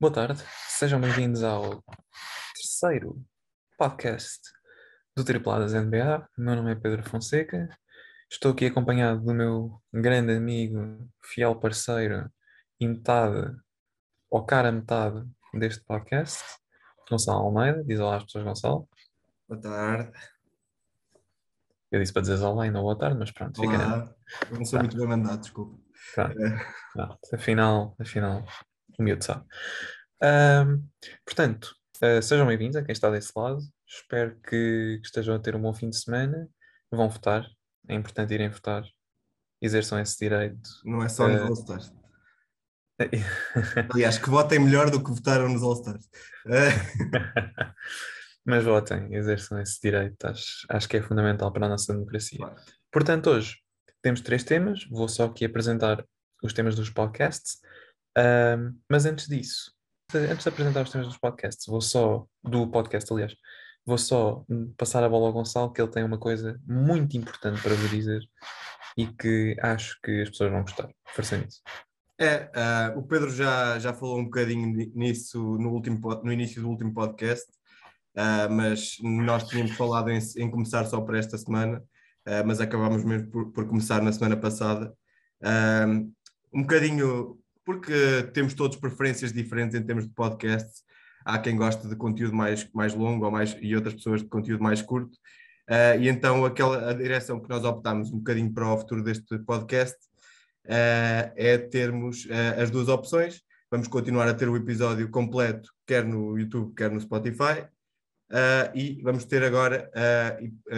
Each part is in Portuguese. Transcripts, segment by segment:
Boa tarde, sejam bem-vindos ao terceiro podcast do Tripladas NBA. Meu nome é Pedro Fonseca. Estou aqui acompanhado do meu grande amigo, fiel parceiro e metade, ou cara metade deste podcast, Gonçalo Almeida. Diz olá às pessoas, Gonçalo. Boa tarde. Eu disse para dizer olá e não boa tarde, mas pronto, fica. Olá. Eu não sou muito bem mandado, desculpa. Pronto, É, pronto. Afinal, afinal, miúdo sabe. Ahm, portanto, ah, sejam bem-vindos a quem está desse lado. Espero que, que estejam a ter um bom fim de semana. Vão votar. É importante irem votar. Exerçam esse direito. não é só nos Eh, All-Stars. Aliás, que votem melhor do que votaram nos All-Stars. Mas votem, exerçam esse direito. Acho, acho que é fundamental para a nossa democracia. Claro. Portanto, hoje temos três temas. Vou só aqui apresentar os temas dos podcasts. Ahm, mas antes disso, antes de apresentar os temas dos podcasts, vou só, do podcast, aliás, vou só passar a bola ao Gonçalo, que ele tem uma coisa muito importante para vos dizer e que acho que as pessoas vão gostar. Força nisso. É, ah, o Pedro já, já falou um bocadinho ni- nisso no, último, no início do último podcast, ah, mas nós tínhamos falado em, em começar só para esta semana, ah, mas acabámos mesmo por, por começar na semana passada. Um bocadinho, porque temos todos preferências diferentes em termos de podcasts. Há quem goste de conteúdo mais, mais longo ou mais, e outras pessoas de conteúdo mais curto. Ah, e então aquela, a direção que nós optámos um bocadinho para o futuro deste podcast eh, é termos eh, as duas opções. Vamos continuar a ter o episódio completo, quer no YouTube, quer no Spotify. E vamos ter agora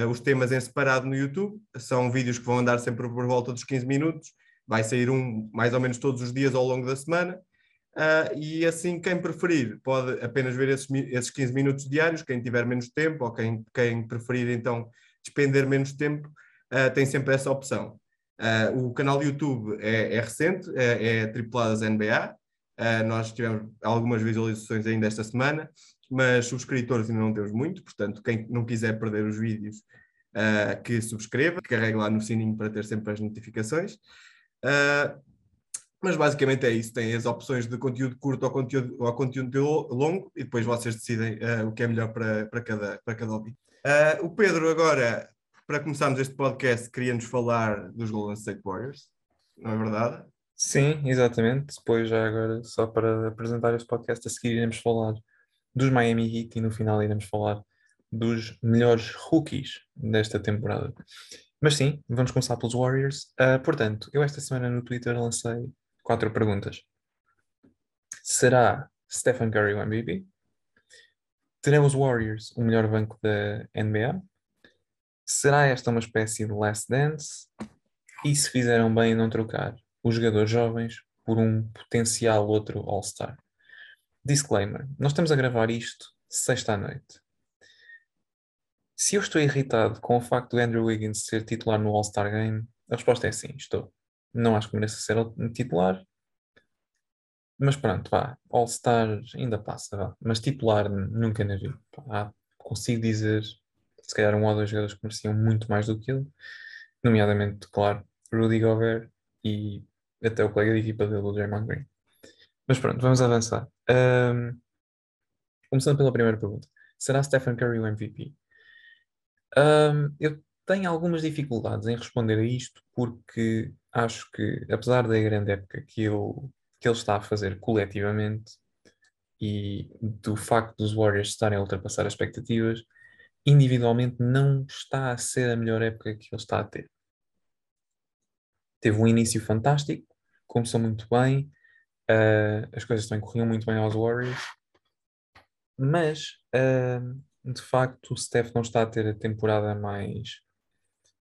os temas em separado no YouTube. São vídeos que vão andar sempre por volta dos 15 minutos. Vai sair um mais ou menos todos os dias ao longo da semana. Ah, e assim, quem preferir pode apenas ver esses, esses 15 minutos diários. Quem tiver menos tempo ou quem, quem preferir então despender menos tempo, ah, tem sempre essa opção. Ah, o canal do YouTube é, é recente, é, é Tripuladas NBA. Nós tivemos algumas visualizações ainda esta semana, mas subscritores ainda não temos muito, portanto, quem não quiser perder os vídeos, que subscreva, que carregue lá no sininho para ter sempre as notificações. Ah, mas basicamente é isso, tem as opções de conteúdo curto ou conteúdo, ou conteúdo lo- longo e depois vocês decidem ah, o que é melhor para, para, cada, para cada hobby. Ah, o Pedro agora, para começarmos este podcast, queria-nos falar dos Golden State Warriors, não é verdade? Sim, exatamente. Depois, já agora, só para apresentar este podcast, a seguir iremos falar dos Miami Heat e no final iremos falar dos melhores rookies desta temporada. Mas sim, vamos começar pelos Warriors. Ah, portanto, eu esta semana no Twitter lancei quatro perguntas. Será Stephen Curry o MVP? Terão os Warriors o melhor banco da NBA? Será esta uma espécie de last dance? E se fizeram bem em não trocar os jogadores jovens por um potencial outro All-Star? Disclaimer: nós estamos a gravar isto sexta à noite. Se eu estou irritado com o facto do Andrew Wiggins ser titular no All-Star Game, a resposta é sim, estou. Não acho que mereça ser um titular, mas pronto, vá. All-Star ainda passa, vá. Mas titular nunca na vida. Pá, consigo dizer, se calhar, um ou dois jogadores que mereciam muito mais do que ele, nomeadamente, claro, Rudy Gobert e até o colega de equipa dele, o Draymond Green. Mas pronto, vamos avançar. Ahm, começando pela primeira pergunta: será Stephen Curry o MVP? Ahm, eu tenho algumas dificuldades em responder a isto porque acho que, apesar da grande época que ele, que ele está a fazer coletivamente e do facto dos Warriors estarem a ultrapassar as expectativas, individualmente não está a ser a melhor época que ele está a ter. Teve um início fantástico, começou muito bem, ah, as coisas também corriam muito bem aos Warriors, mas ah, de facto o Steph não está a ter a temporada mais,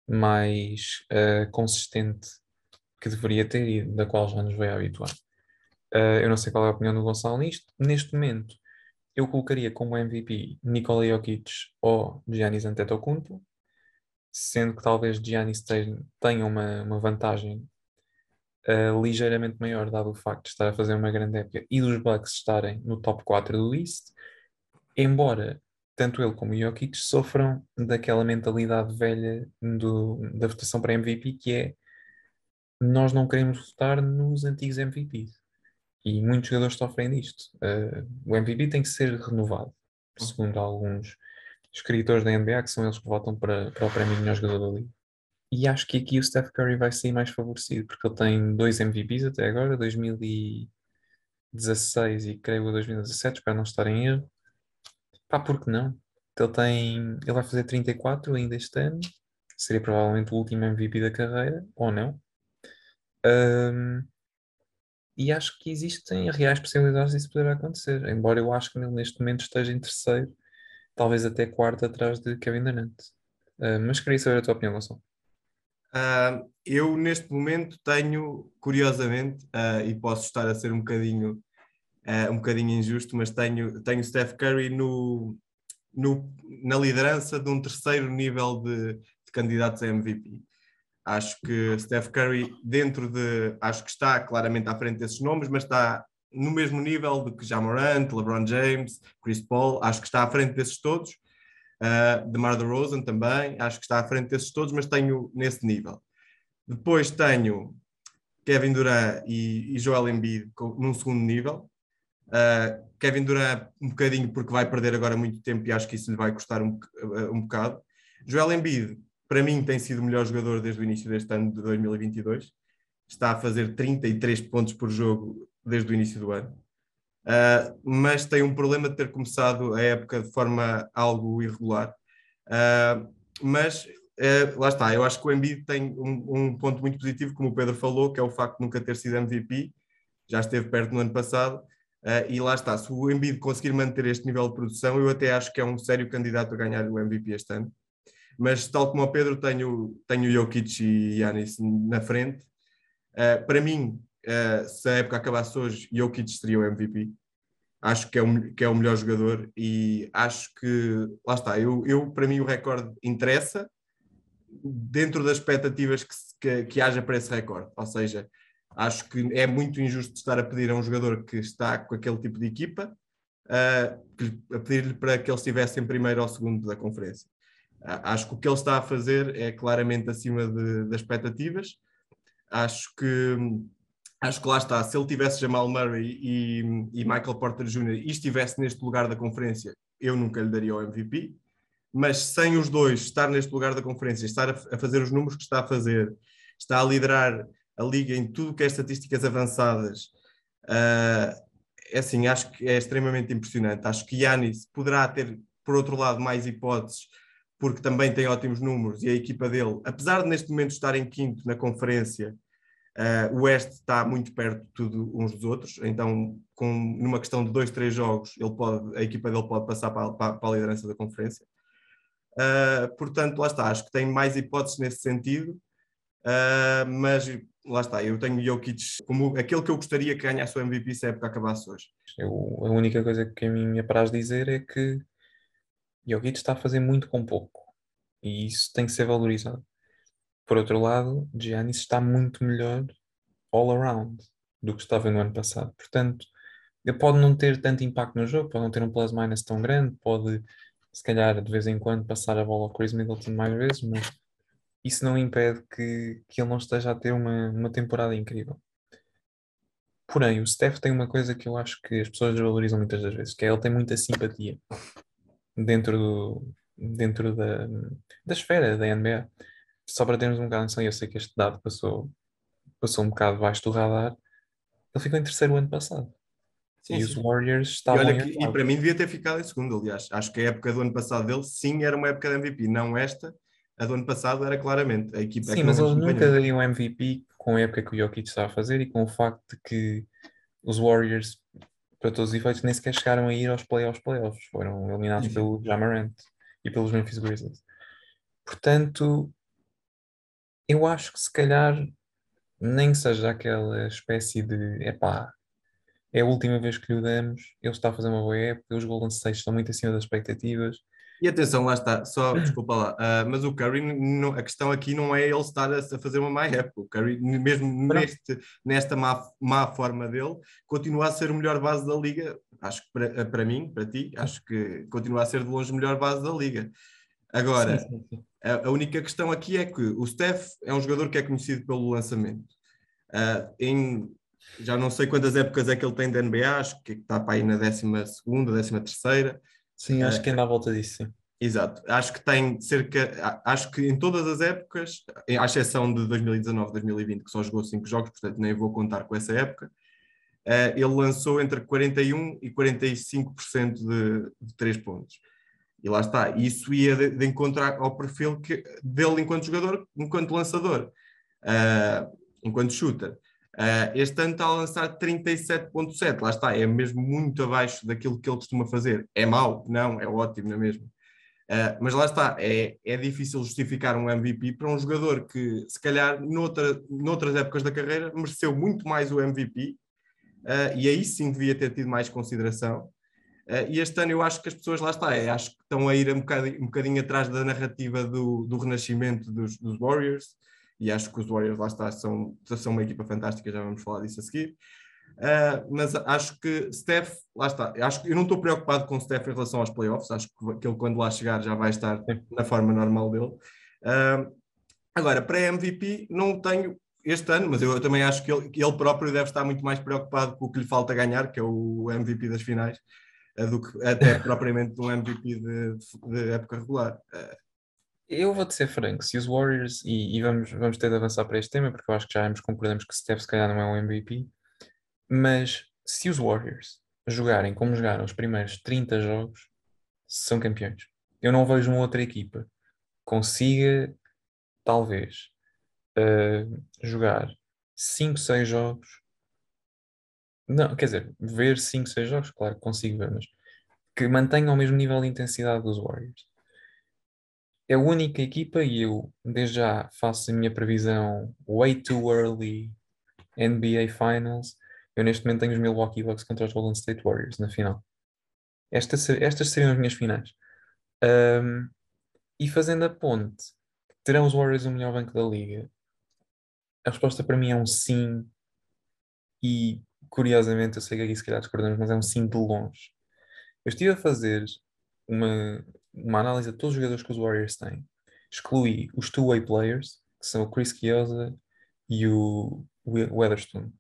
mais ah, consistente que deveria ter e da qual já nos veio habituar. Ah, eu não sei qual é a opinião do Gonçalo nisto. Neste momento, eu colocaria como MVP Nikola Jokic ou Giannis Antetokounmpo, sendo que talvez Giannis tenha uma, uma vantagem uh, ligeiramente maior, dado o facto de estar a fazer uma grande época e dos Bucks estarem no top 4 do East, embora tanto ele como o Jokic sofram daquela mentalidade velha do, da votação para MVP, que é nós não queremos votar nos antigos MVPs. E muitos jogadores sofrem disto. Uh, o MVP tem que ser renovado, segundo alguns escritores da NBA, que são eles que votam para, para o prémio de melhor jogador da liga. E acho que aqui o Steph Curry vai sair mais favorecido, porque ele tem dois MVPs até agora, 2016 e creio 2017, espero não estar em erro. Pá, por que não? Ele tem. Ele vai fazer 34 ainda este ano. Seria provavelmente o último MVP da carreira, ou não. Um, e acho que existem reais possibilidades disso poder acontecer, embora eu acho que ele neste momento esteja em terceiro, talvez até quarto atrás de Kevin Durant. Uh, mas queria saber a tua opinião, Gonçalo. Uh, eu neste momento tenho, curiosamente, uh, e posso estar a ser um bocadinho, uh, um bocadinho injusto, mas tenho, tenho Steph Curry no, no, na liderança de um terceiro nível de, de candidatos a MVP. Acho que Steph Curry, dentro de. Acho que está claramente à frente desses nomes, mas está no mesmo nível do que Jamorant, LeBron James, Chris Paul. Acho que está à frente desses todos. Uh, DeMar DeRozan também. Acho que está à frente desses todos, mas tenho nesse nível. Depois tenho Kevin Durant e, e Joel Embiid num segundo nível. Uh, Kevin Durant um bocadinho porque vai perder agora muito tempo e acho que isso lhe vai custar um, um bocado. Joel Embiid para mim tem sido o melhor jogador desde o início deste ano de 2022. Está a fazer 33 pontos por jogo desde o início do ano. Uh, mas tem um problema de ter começado a época de forma algo irregular. Uh, mas uh, lá está, eu acho que o Embiid tem um, um, ponto muito positivo, como o Pedro falou, que é o facto de nunca ter sido MVP, já esteve perto no ano passado, e lá está, se o Embiid conseguir manter este nível de produção, eu até acho que é um sério candidato a ganhar o MVP este ano mas tal como o Pedro, tenho, tenho Jokic e Yanis na frente. Uh, para mim, uh, se a época acabasse hoje, Jokic seria o MVP. Acho que é o, que é o melhor jogador e acho que, lá está, eu, eu para mim o recorde interessa dentro das expectativas que, que, que haja para esse recorde. Ou seja, acho que é muito injusto estar a pedir a um jogador que está com aquele tipo de equipa uh, a pedir-lhe para que ele estivesse em primeiro ou segundo da conferência. Acho que o que ele está a fazer é claramente acima de, das expectativas. Acho que acho que lá está. Se ele tivesse Jamal Murray e, e Michael Porter Jr. e estivesse neste lugar da conferência, eu nunca lhe daria o MVP. Mas sem os dois estar neste lugar da conferência, estar a, a fazer os números que está a fazer, está a liderar a liga em tudo que é estatísticas avançadas, uh, é assim, acho que é extremamente impressionante. Acho que Yanis poderá ter, por outro lado, mais hipóteses porque também tem ótimos números e a equipa dele, apesar de neste momento estar em quinto na conferência, uh, o Oeste está muito perto de tudo uns dos outros, então com, numa questão de dois, três jogos, ele pode, a equipa dele pode passar para, para, para a liderança da conferência. Uh, portanto, lá está, acho que tem mais hipóteses nesse sentido, uh, mas lá está, eu tenho Jokic como aquele que eu gostaria que ganhasse o MVP se a época acabasse hoje. Eu, a única coisa que a mim me apraz dizer é que Jokic está a fazer muito com pouco e isso tem que ser valorizado. Por outro lado, Giannis está muito melhor all around do que estava no ano passado. Portanto, ele pode não ter tanto impacto no jogo, pode não ter um plus-minus tão grande, pode, se calhar, de vez em quando passar a bola ao Chris Middleton mais vezes, mas isso não impede que, que ele não esteja a ter uma, uma temporada incrível. Porém, o Steph tem uma coisa que eu acho que as pessoas valorizam muitas das vezes, que é ele tem muita simpatia dentro, do, dentro da, da esfera da NBA. Só para termos um bocado de noção, eu sei que este dado passou, passou um bocado baixo do radar, ele ficou em terceiro ano passado. Sim, e sim. os Warriors estavam. E, que, e, para mim devia ter ficado em segundo, aliás. Acho que a época do ano passado dele, sim, era uma época de MVP, não esta. A do ano passado era claramente a equipa. Sim, mas eles nunca dariam MVP com a época que o Jokic estava a fazer e com o facto de que os Warriors para todos os efeitos, nem sequer chegaram a ir aos playoffs, playoffs. Foram eliminados pelo Jamarant e pelos Memphis Grizzlies. Portanto, eu acho que se calhar nem seja aquela espécie de epá, é a última vez que lhe damos, ele está a fazer uma boa época, os Golden State estão muito acima das expectativas, e atenção, lá está, só desculpa lá, uh, mas o Curry, não, a questão aqui não é ele estar a, a, fazer uma má época. O Curry, mesmo neste, nesta má, má forma dele, continua a ser o melhor base da liga. Acho que para, para mim, para ti, acho que continua a ser de longe o melhor base da liga. Agora, sim, sim, sim. A, a, única questão aqui é que o Steph é um jogador que é conhecido pelo lançamento. Uh, em já não sei quantas épocas é que ele tem de NBA, acho que está para aí na 12 segunda, 13 terceira. Sim, acho que ainda à volta disso, sim. Exato, acho que tem cerca, acho que em todas as épocas, à exceção de 2019, 2020, que só jogou 5 jogos, portanto nem vou contar com essa época, uh, ele lançou entre 41% e 45% de, de 3 pontos. E lá está, isso ia de, de encontrar ao perfil que, dele enquanto jogador, enquanto lançador, uh, enquanto shooter. Uh, este ano está a lançar 37.7, lá está, é mesmo muito abaixo daquilo que ele costuma fazer. É mau? Não, é ótimo, não é mesmo? Uh, mas lá está, é, é difícil justificar um MVP para um jogador que, se calhar, noutra, noutras épocas da carreira, mereceu muito mais o MVP uh, e aí sim devia ter tido mais consideração. E este ano eu acho que as pessoas, lá está, é, acho que estão a ir um bocadinho, um bocadinho atrás da narrativa do, do renascimento dos, dos, Warriors, e acho que os Warriors, lá está, são, são uma equipa fantástica, já vamos falar disso a seguir. Uh, mas acho que Steph, lá está, acho que eu não estou preocupado com Steph em relação aos playoffs, acho que ele quando lá chegar já vai estar na forma normal dele. Uh, agora, para MVP, não tenho este ano, mas eu, também acho que ele, que ele, próprio deve estar muito mais preocupado com o que lhe falta ganhar, que é o MVP das finais, uh, do que até propriamente um MVP de, de época regular. Eu vou-te ser franco, se os Warriors, e, e, vamos, vamos ter de avançar para este tema, porque eu acho que já concordamos que Steph se calhar não é um MVP, mas se os Warriors jogarem como jogaram os primeiros 30 jogos, são campeões. Eu não vejo uma outra equipa consiga, talvez, uh, jogar 5, 6 jogos. Não, quer dizer, ver 5, 6 jogos, claro que consigo ver, mas que mantenha o mesmo nível de intensidade dos Warriors. É a única equipa e eu, desde já, faço a minha previsão way too early NBA Finals eu neste momento tenho os Milwaukee Bucks contra os Golden State Warriors na final. Estas, estas seriam as minhas finais. Um, e fazendo a ponte, terão os Warriors o melhor banco da liga? A resposta para mim é um sim. E curiosamente, eu sei que aqui se calhar discordamos, mas é um sim de longe. Eu estive a fazer uma, uma análise de todos os jogadores que os Warriors têm. Excluí os two-way players, que são o Chris Chiesa e o Weatherstone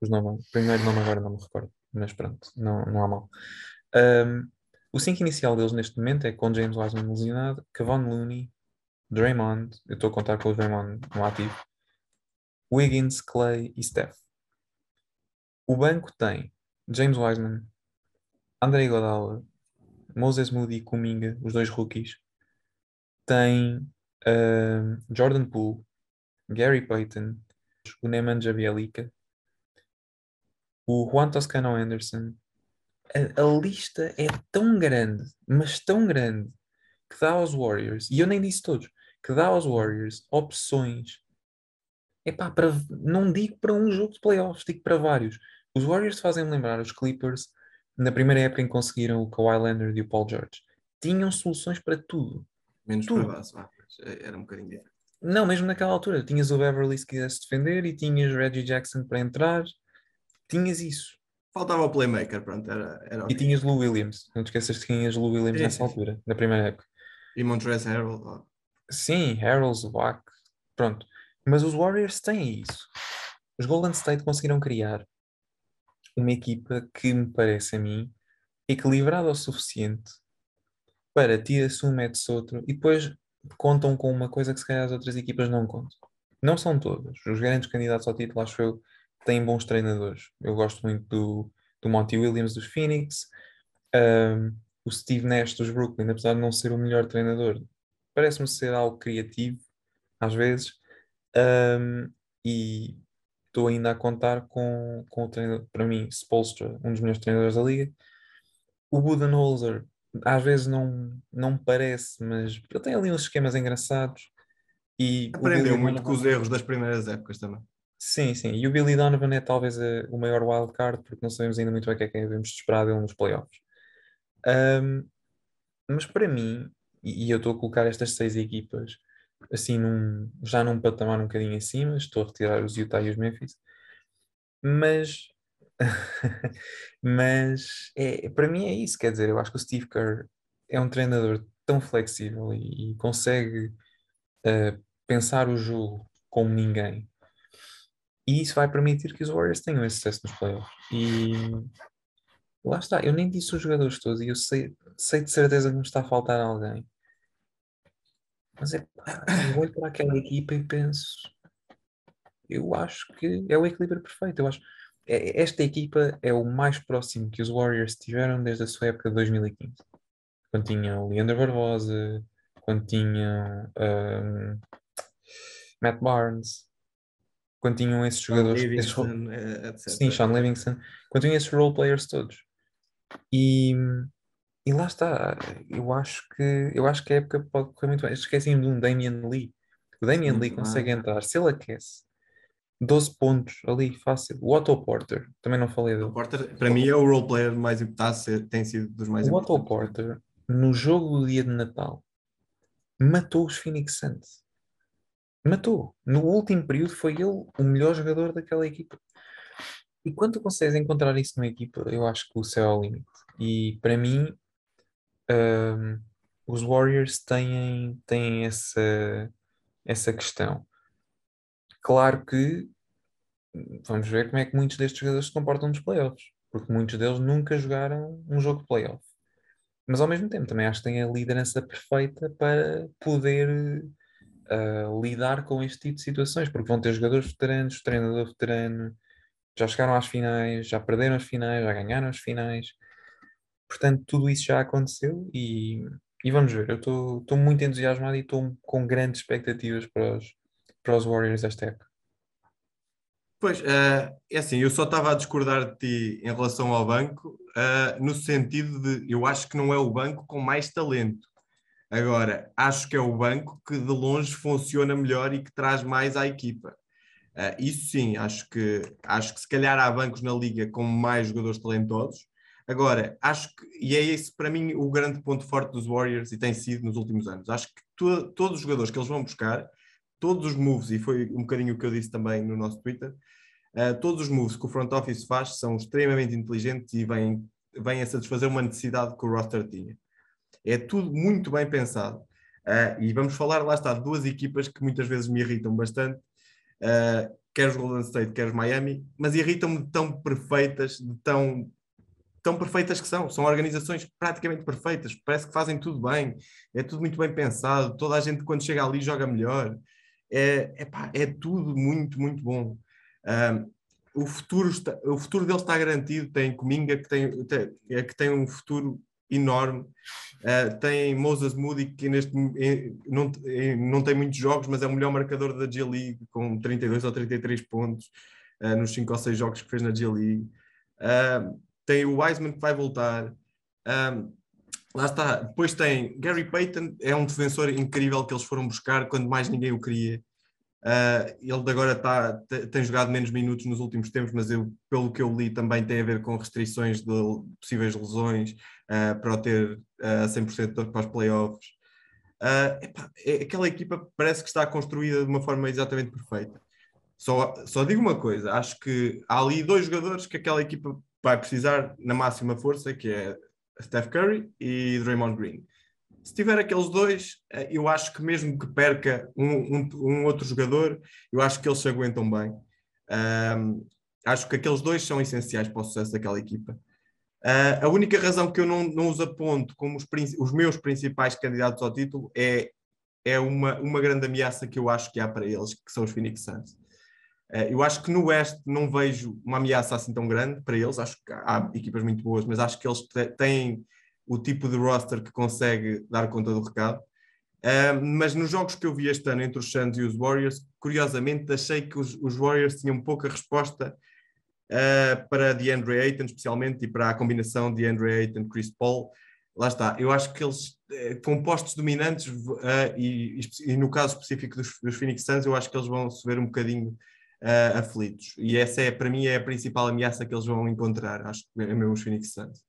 os nomes, o primeiro nome agora não me recordo, mas pronto, não, não há mal. Um, o 5 inicial deles neste momento é com James Wiseman lesionado, Kevon Looney, Draymond, eu estou a contar com o Draymond no ativo, Wiggins, Clay e Steph. O banco tem James Wiseman, André Godala, Moses Moody e Kuminga, os dois rookies. Tem uh, Jordan Poole, Gary Payton, o Neman Jabielika, o Juan Toscano Anderson, a, a, lista é tão grande, mas tão grande, que dá aos Warriors, e eu nem disse todos, que dá aos Warriors opções. Epá, para, não digo para um jogo de playoffs, digo para vários. Os Warriors fazem lembrar os Clippers na primeira época em que conseguiram o Kawhi Leonard e o Paul George. Tinham soluções para tudo. Menos tudo. para base, era um bocadinho diferente. Não, mesmo naquela altura. Tinhas o Beverly se quisesse defender e tinhas Reggie Jackson para entrar tinhas isso. Faltava o playmaker, pronto, era, era. E tinhas Lou Williams, não te esqueças que tinhas Lou Williams nessa altura, na primeira época. E Montrezl Harrell. Oh. Sim, Harrell, Zubac, pronto. Mas os Warriors têm isso. Os Golden State conseguiram criar uma equipa que me parece a mim equilibrada o suficiente para tira-se um, mete-se outro e depois contam com uma coisa que se calhar as outras equipas não contam. Não são todos. Os grandes candidatos ao título, acho eu, têm bons treinadores. Eu gosto muito do, do Monty Williams dos Phoenix, um, o Steve Nash dos Brooklyn, apesar de não ser o melhor treinador, parece-me ser algo criativo, às vezes, um, e estou ainda a contar com, com o treinador, para mim, Spolstra, um dos melhores treinadores da liga. O Budenholzer, às vezes não, não parece, mas ele tem ali uns esquemas engraçados. E Aprendeu muito com os erros das primeiras épocas também. Sim, sim. E o Billy Donovan é talvez a, o maior wildcard, porque não sabemos ainda muito bem o que é que devemos esperar dele nos playoffs. Um, mas para mim, e, e eu estou a colocar estas seis equipas assim num, já num patamar um bocadinho acima, estou a retirar os Utah e os Memphis, mas mas é, para mim é isso, quer dizer, eu acho que o Steve Kerr é um treinador tão flexível e, e consegue uh, pensar o jogo como ninguém E isso vai permitir que os Warriors tenham esse sucesso nos playoffs. E lá está, eu nem disse os jogadores todos e eu sei, sei de certeza que me está a faltar alguém. Mas é, eu olho para aquela equipa e penso, eu acho que é o equilíbrio perfeito. Eu acho é, esta equipa é o mais próximo que os Warriors tiveram desde a sua época de 2015. Quando tinham o Leandro Barbosa, quando tinham um, Matt Barnes, quando tinham esses jogadores. Livingston, esses, etc. sim, Sean Livingston, quando tinham esses role players todos. E, e lá está, eu acho que eu acho que a época pode correr muito bem. Esqueci-me de um Damian Lee. O Damian Lee consegue entrar, se ele aquece, 12 pontos ali, fácil. O Otto Porter, também não falei O dele. Porter, para mim, é o role player mais a ser, tem sido dos mais O Otto importantes. Porter, no jogo do dia de Natal, matou os Phoenix Suns. Matou. No último período foi ele o melhor jogador daquela equipa. E quando tu consegues encontrar isso numa equipa, eu acho que o céu é o limite. E para mim, hum, os Warriors têm, têm essa, essa questão. Claro que vamos ver como é que muitos destes jogadores se comportam nos playoffs, porque muitos deles nunca jogaram um jogo de playoff. Mas ao mesmo tempo também acho que têm a liderança perfeita para poder ah, lidar com este tipo de situações, porque vão ter jogadores veteranos, treinador veterano, já chegaram às finais, já perderam as finais, já ganharam as finais. Portanto, tudo isso já aconteceu e, e vamos ver. Eu estou muito entusiasmado e estou com grandes expectativas para os, para os Warriors esta época. Pois, eh, é assim, eu só estava a discordar de ti em relação ao banco, eh, no sentido de eu acho que não é o banco com mais talento. Agora, acho que é o banco que de longe funciona melhor e que traz mais à equipa. Eh, isso sim, acho que, acho que se calhar há bancos na liga com mais jogadores talentosos. Agora, acho que, e é esse para mim o grande ponto forte dos Warriors e tem sido nos últimos anos. Acho que to- todos os jogadores que eles vão buscar, todos os moves, e foi um bocadinho o que eu disse também no nosso Twitter, Uh, todos os moves que o front office faz são extremamente inteligentes e vêm, vêm a satisfazer uma necessidade que o roster tinha. É tudo muito bem pensado. Uh, e vamos falar, lá está, de duas equipas que muitas vezes me irritam bastante, uh, quer os Golden State, quer os Miami, mas irritam-me de tão perfeitas, de tão, tão perfeitas que são. São organizações praticamente perfeitas, parece que fazem tudo bem, é tudo muito bem pensado, toda a gente quando chega ali joga melhor. É, é tudo muito, muito bom. Um, o, futuro está, o futuro dele está garantido. Tem Cominga, que tem, tem, é, que tem um futuro enorme. Uh, tem Moses Moody, que neste, não, não tem muitos jogos, mas é o melhor marcador da G League, com 32 ou 33 pontos uh, nos 5 ou 6 jogos que fez na G League. Uh, tem o Wiseman, que vai voltar. Um, lá está. Depois tem Gary Payton, é um defensor incrível que eles foram buscar quando mais ninguém o queria. Uh, ele agora tá, tem jogado menos minutos nos últimos tempos, mas eu, pelo que eu li também tem a ver com restrições de possíveis lesões uh, para o ter uh, 100% para os playoffs. Uh, aquela equipa parece que está construída de uma forma exatamente perfeita. Só, só digo uma coisa, acho que há ali dois jogadores que aquela equipa vai precisar na máxima força, que é Steph Curry e Draymond Green se tiver aqueles dois, eu acho que mesmo que perca um, um, um outro jogador, eu acho que eles se aguentam bem. Um, acho que aqueles dois são essenciais para o sucesso daquela equipa. Uh, a única razão que eu não, não os aponto como os, os, meus principais candidatos ao título é, é uma, uma grande ameaça que eu acho que há para eles, que são os Phoenix Suns. Uh, eu acho que no Oeste não vejo uma ameaça assim tão grande para eles, acho que há equipas muito boas, mas acho que eles têm o tipo de roster que consegue dar conta do recado. Uh, mas nos jogos que eu vi este ano entre os Suns e os Warriors, curiosamente achei que os, Warriors tinham pouca resposta uh, para DeAndre Ayton, especialmente, e para a combinação de DeAndre Ayton-Chris Paul. Lá está, eu acho que eles, com postos dominantes, e, no caso específico dos, Phoenix Suns, eu acho que eles vão se ver um bocadinho aflitos. E essa é, para mim, é a principal ameaça que eles vão encontrar, acho que é mesmo os Phoenix Suns.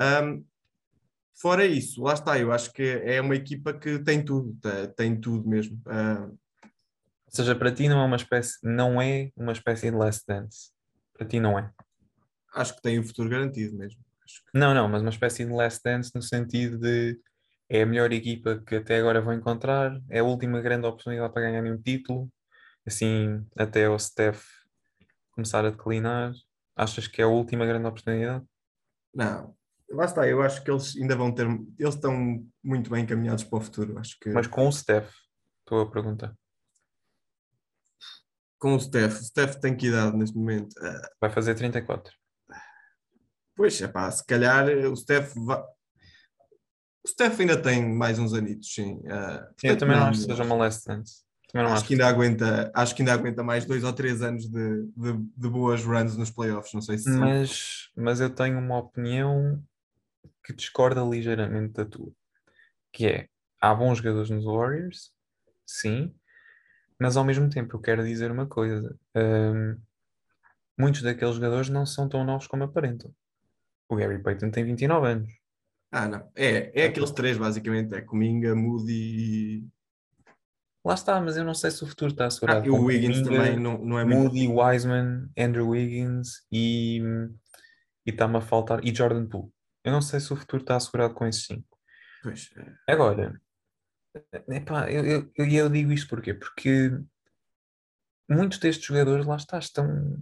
Um, fora isso, lá está, eu acho que é uma equipa que tem tudo, tem tudo mesmo. Uh, Ou seja, para ti não é uma espécie, não é uma espécie de last dance. Para ti não é. Acho que tem o futuro garantido mesmo. Que... Não, não, mas uma espécie de last dance no sentido de é a melhor equipa que até agora vão encontrar, é a última grande oportunidade para ganhar um título. Assim até o Steph começar a declinar? Achas que é a última grande oportunidade? Não, lá está, eu acho que eles ainda vão ter, eles estão muito bem encaminhados para o futuro, acho que... Mas com o Steph, estou a perguntar. Com o Steph, o Steph tem que idade neste momento? Uh, Vai fazer 34. Pois, é pá, se calhar o Steph vai... O Steph ainda tem mais uns anitos, sim. Uh, sim eu também não acho que seja uma last dance. Acho, acho, que ainda aguenta, acho que ainda aguenta mais dois ou três anos de, de, de boas runs nos playoffs, não sei se... Mas, mas eu tenho uma opinião que discorda ligeiramente da tua, que é, há bons jogadores nos Warriors, sim, mas ao mesmo tempo eu quero dizer uma coisa, um, muitos daqueles jogadores não são tão novos como aparentam. O Gary Payton tem 29 anos. Ah, não. É, é aqueles três, basicamente. É Cominga, Moody e. Lá está, mas eu não sei se o futuro está assegurado. Ah, e o Wiggins também não, não é Moody, muito... Wiseman, Andrew Wiggins e. E está-me a faltar. E Jordan Poole. Eu não sei se o futuro está assegurado com esses cinco. Pois. É. Agora, epá, eu, eu, eu, digo isto porquê? Porque muitos destes jogadores, lá está, estão.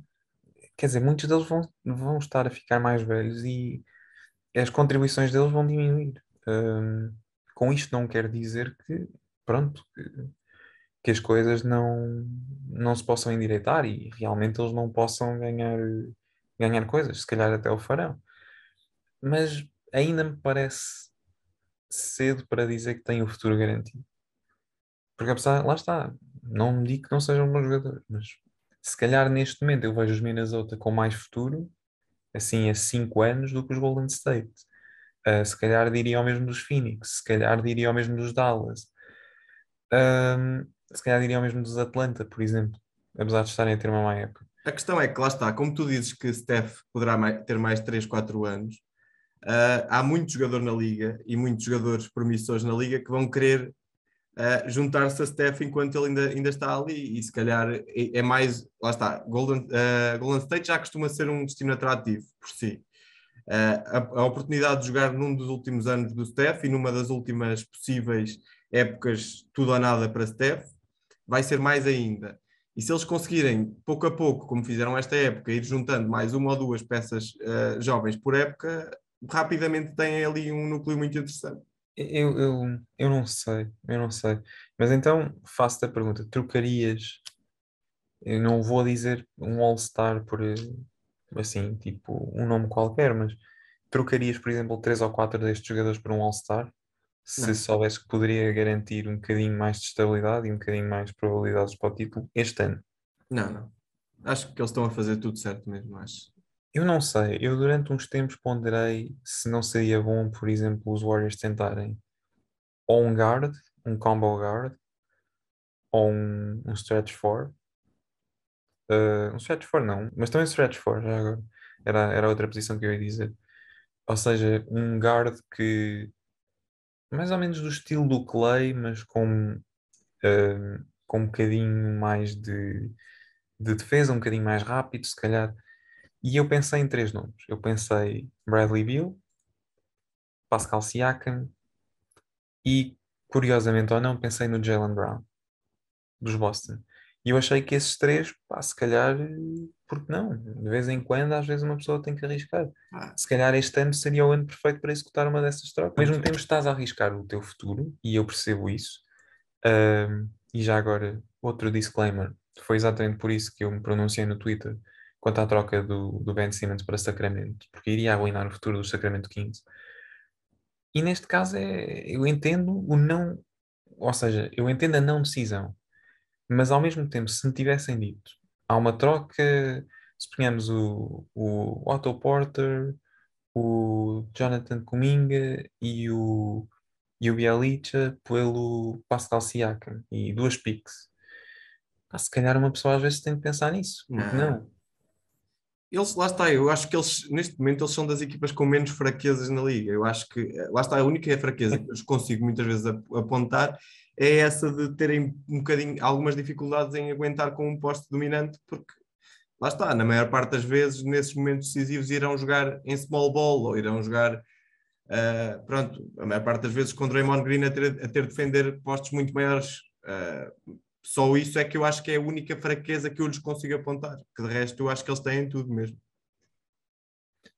Quer dizer, muitos deles vão, vão estar a ficar mais velhos e as contribuições deles vão diminuir. Um, com isto não quer dizer que, pronto, que, que, as coisas não, não se possam endireitar e realmente eles não possam ganhar, ganhar coisas, se calhar até o farão. Mas ainda me parece cedo para dizer que tem o futuro garantido. Porque apesar, lá está, não me digo que não sejam bons jogadores, mas se calhar neste momento eu vejo os Minnesota com mais futuro assim a 5 anos do que os Golden State. Uh, se calhar diria o mesmo dos Phoenix, se calhar diria o mesmo dos Dallas, um, se calhar diria o mesmo dos Atlanta, por exemplo, apesar de estarem a ter uma má época. A questão é que lá está, como tu dizes que Steph poderá ter mais 3, 4 anos, uh, há muito jogador na liga e muitos jogadores promissores na liga que vão querer uh, juntar-se a Steph enquanto ele ainda, ainda está ali e se calhar é, é mais, lá está, Golden, uh, Golden State já costuma ser um destino atrativo por si. A, a, oportunidade de jogar num dos últimos anos do Steph e numa das últimas possíveis épocas tudo ou nada para Steph vai ser mais ainda. E se eles conseguirem, pouco a pouco, como fizeram esta época, ir juntando mais uma ou duas peças uh, jovens por época, rapidamente têm ali um núcleo muito interessante. Eu, eu, eu não sei, eu não sei. Mas então faço-te a pergunta: trocarias? Eu não vou dizer um All-Star por assim, tipo, um nome qualquer, mas trocarias, por exemplo, três ou quatro destes jogadores por um All-Star? Se Não. soubesse que poderia garantir um bocadinho mais de estabilidade e um bocadinho mais de probabilidades para o título este ano? Não, não. Acho que eles estão a fazer tudo certo mesmo, acho. Eu não sei, eu durante uns tempos ponderei se não seria bom, por exemplo, os Warriors tentarem ou um guard, um combo guard, ou um, um stretch four. Uh, um stretch four não, mas também stretch four já agora. Era, era outra posição que eu ia dizer. Ou seja, um guard que mais ou menos do estilo do Clay, mas com, uh, com um bocadinho mais de, de defesa, um bocadinho mais rápido, se calhar e eu pensei em três nomes. Eu pensei Bradley Beal, Pascal Siakam e, curiosamente ou não, pensei no Jalen Brown, dos Boston. E eu achei que esses três, pá, se calhar, porque não? De vez em quando, às vezes uma pessoa tem que arriscar. Ah. Se calhar este ano seria o ano perfeito para executar uma dessas trocas. Mesmo tempo estás a arriscar o teu futuro, e eu percebo isso. Um, e já agora, outro disclaimer. Foi exatamente por isso que eu me pronunciei no Twitter quanto à troca do, do Ben Simmons para Sacramento, porque iria arruinar o futuro do Sacramento Kings. E neste caso é, eu entendo o não, ou seja, eu entendo a não decisão, mas ao mesmo tempo, se me tivessem dito, há uma troca, se ponhamos o, o Otto Porter, o Jonathan Kuminga e o, e o Bialicha pelo Pascal Siakam e duas picks. Ah, se calhar uma pessoa às vezes tem que pensar nisso, porque não? não? eles, lá está, eu acho que eles, neste momento, eles são das equipas com menos fraquezas na liga. Eu acho que, lá está, a única fraqueza que eu consigo muitas vezes apontar é essa de terem um bocadinho, algumas dificuldades em aguentar com um poste dominante, porque lá está, na maior parte das vezes, nesses momentos decisivos, irão jogar em small ball ou irão jogar, uh, pronto, a maior parte das vezes com Draymond Green a ter, a ter de defender postos muito maiores. Uh, só isso é que eu acho que é a única fraqueza que eu lhes consigo apontar, que de resto eu acho que eles têm tudo mesmo.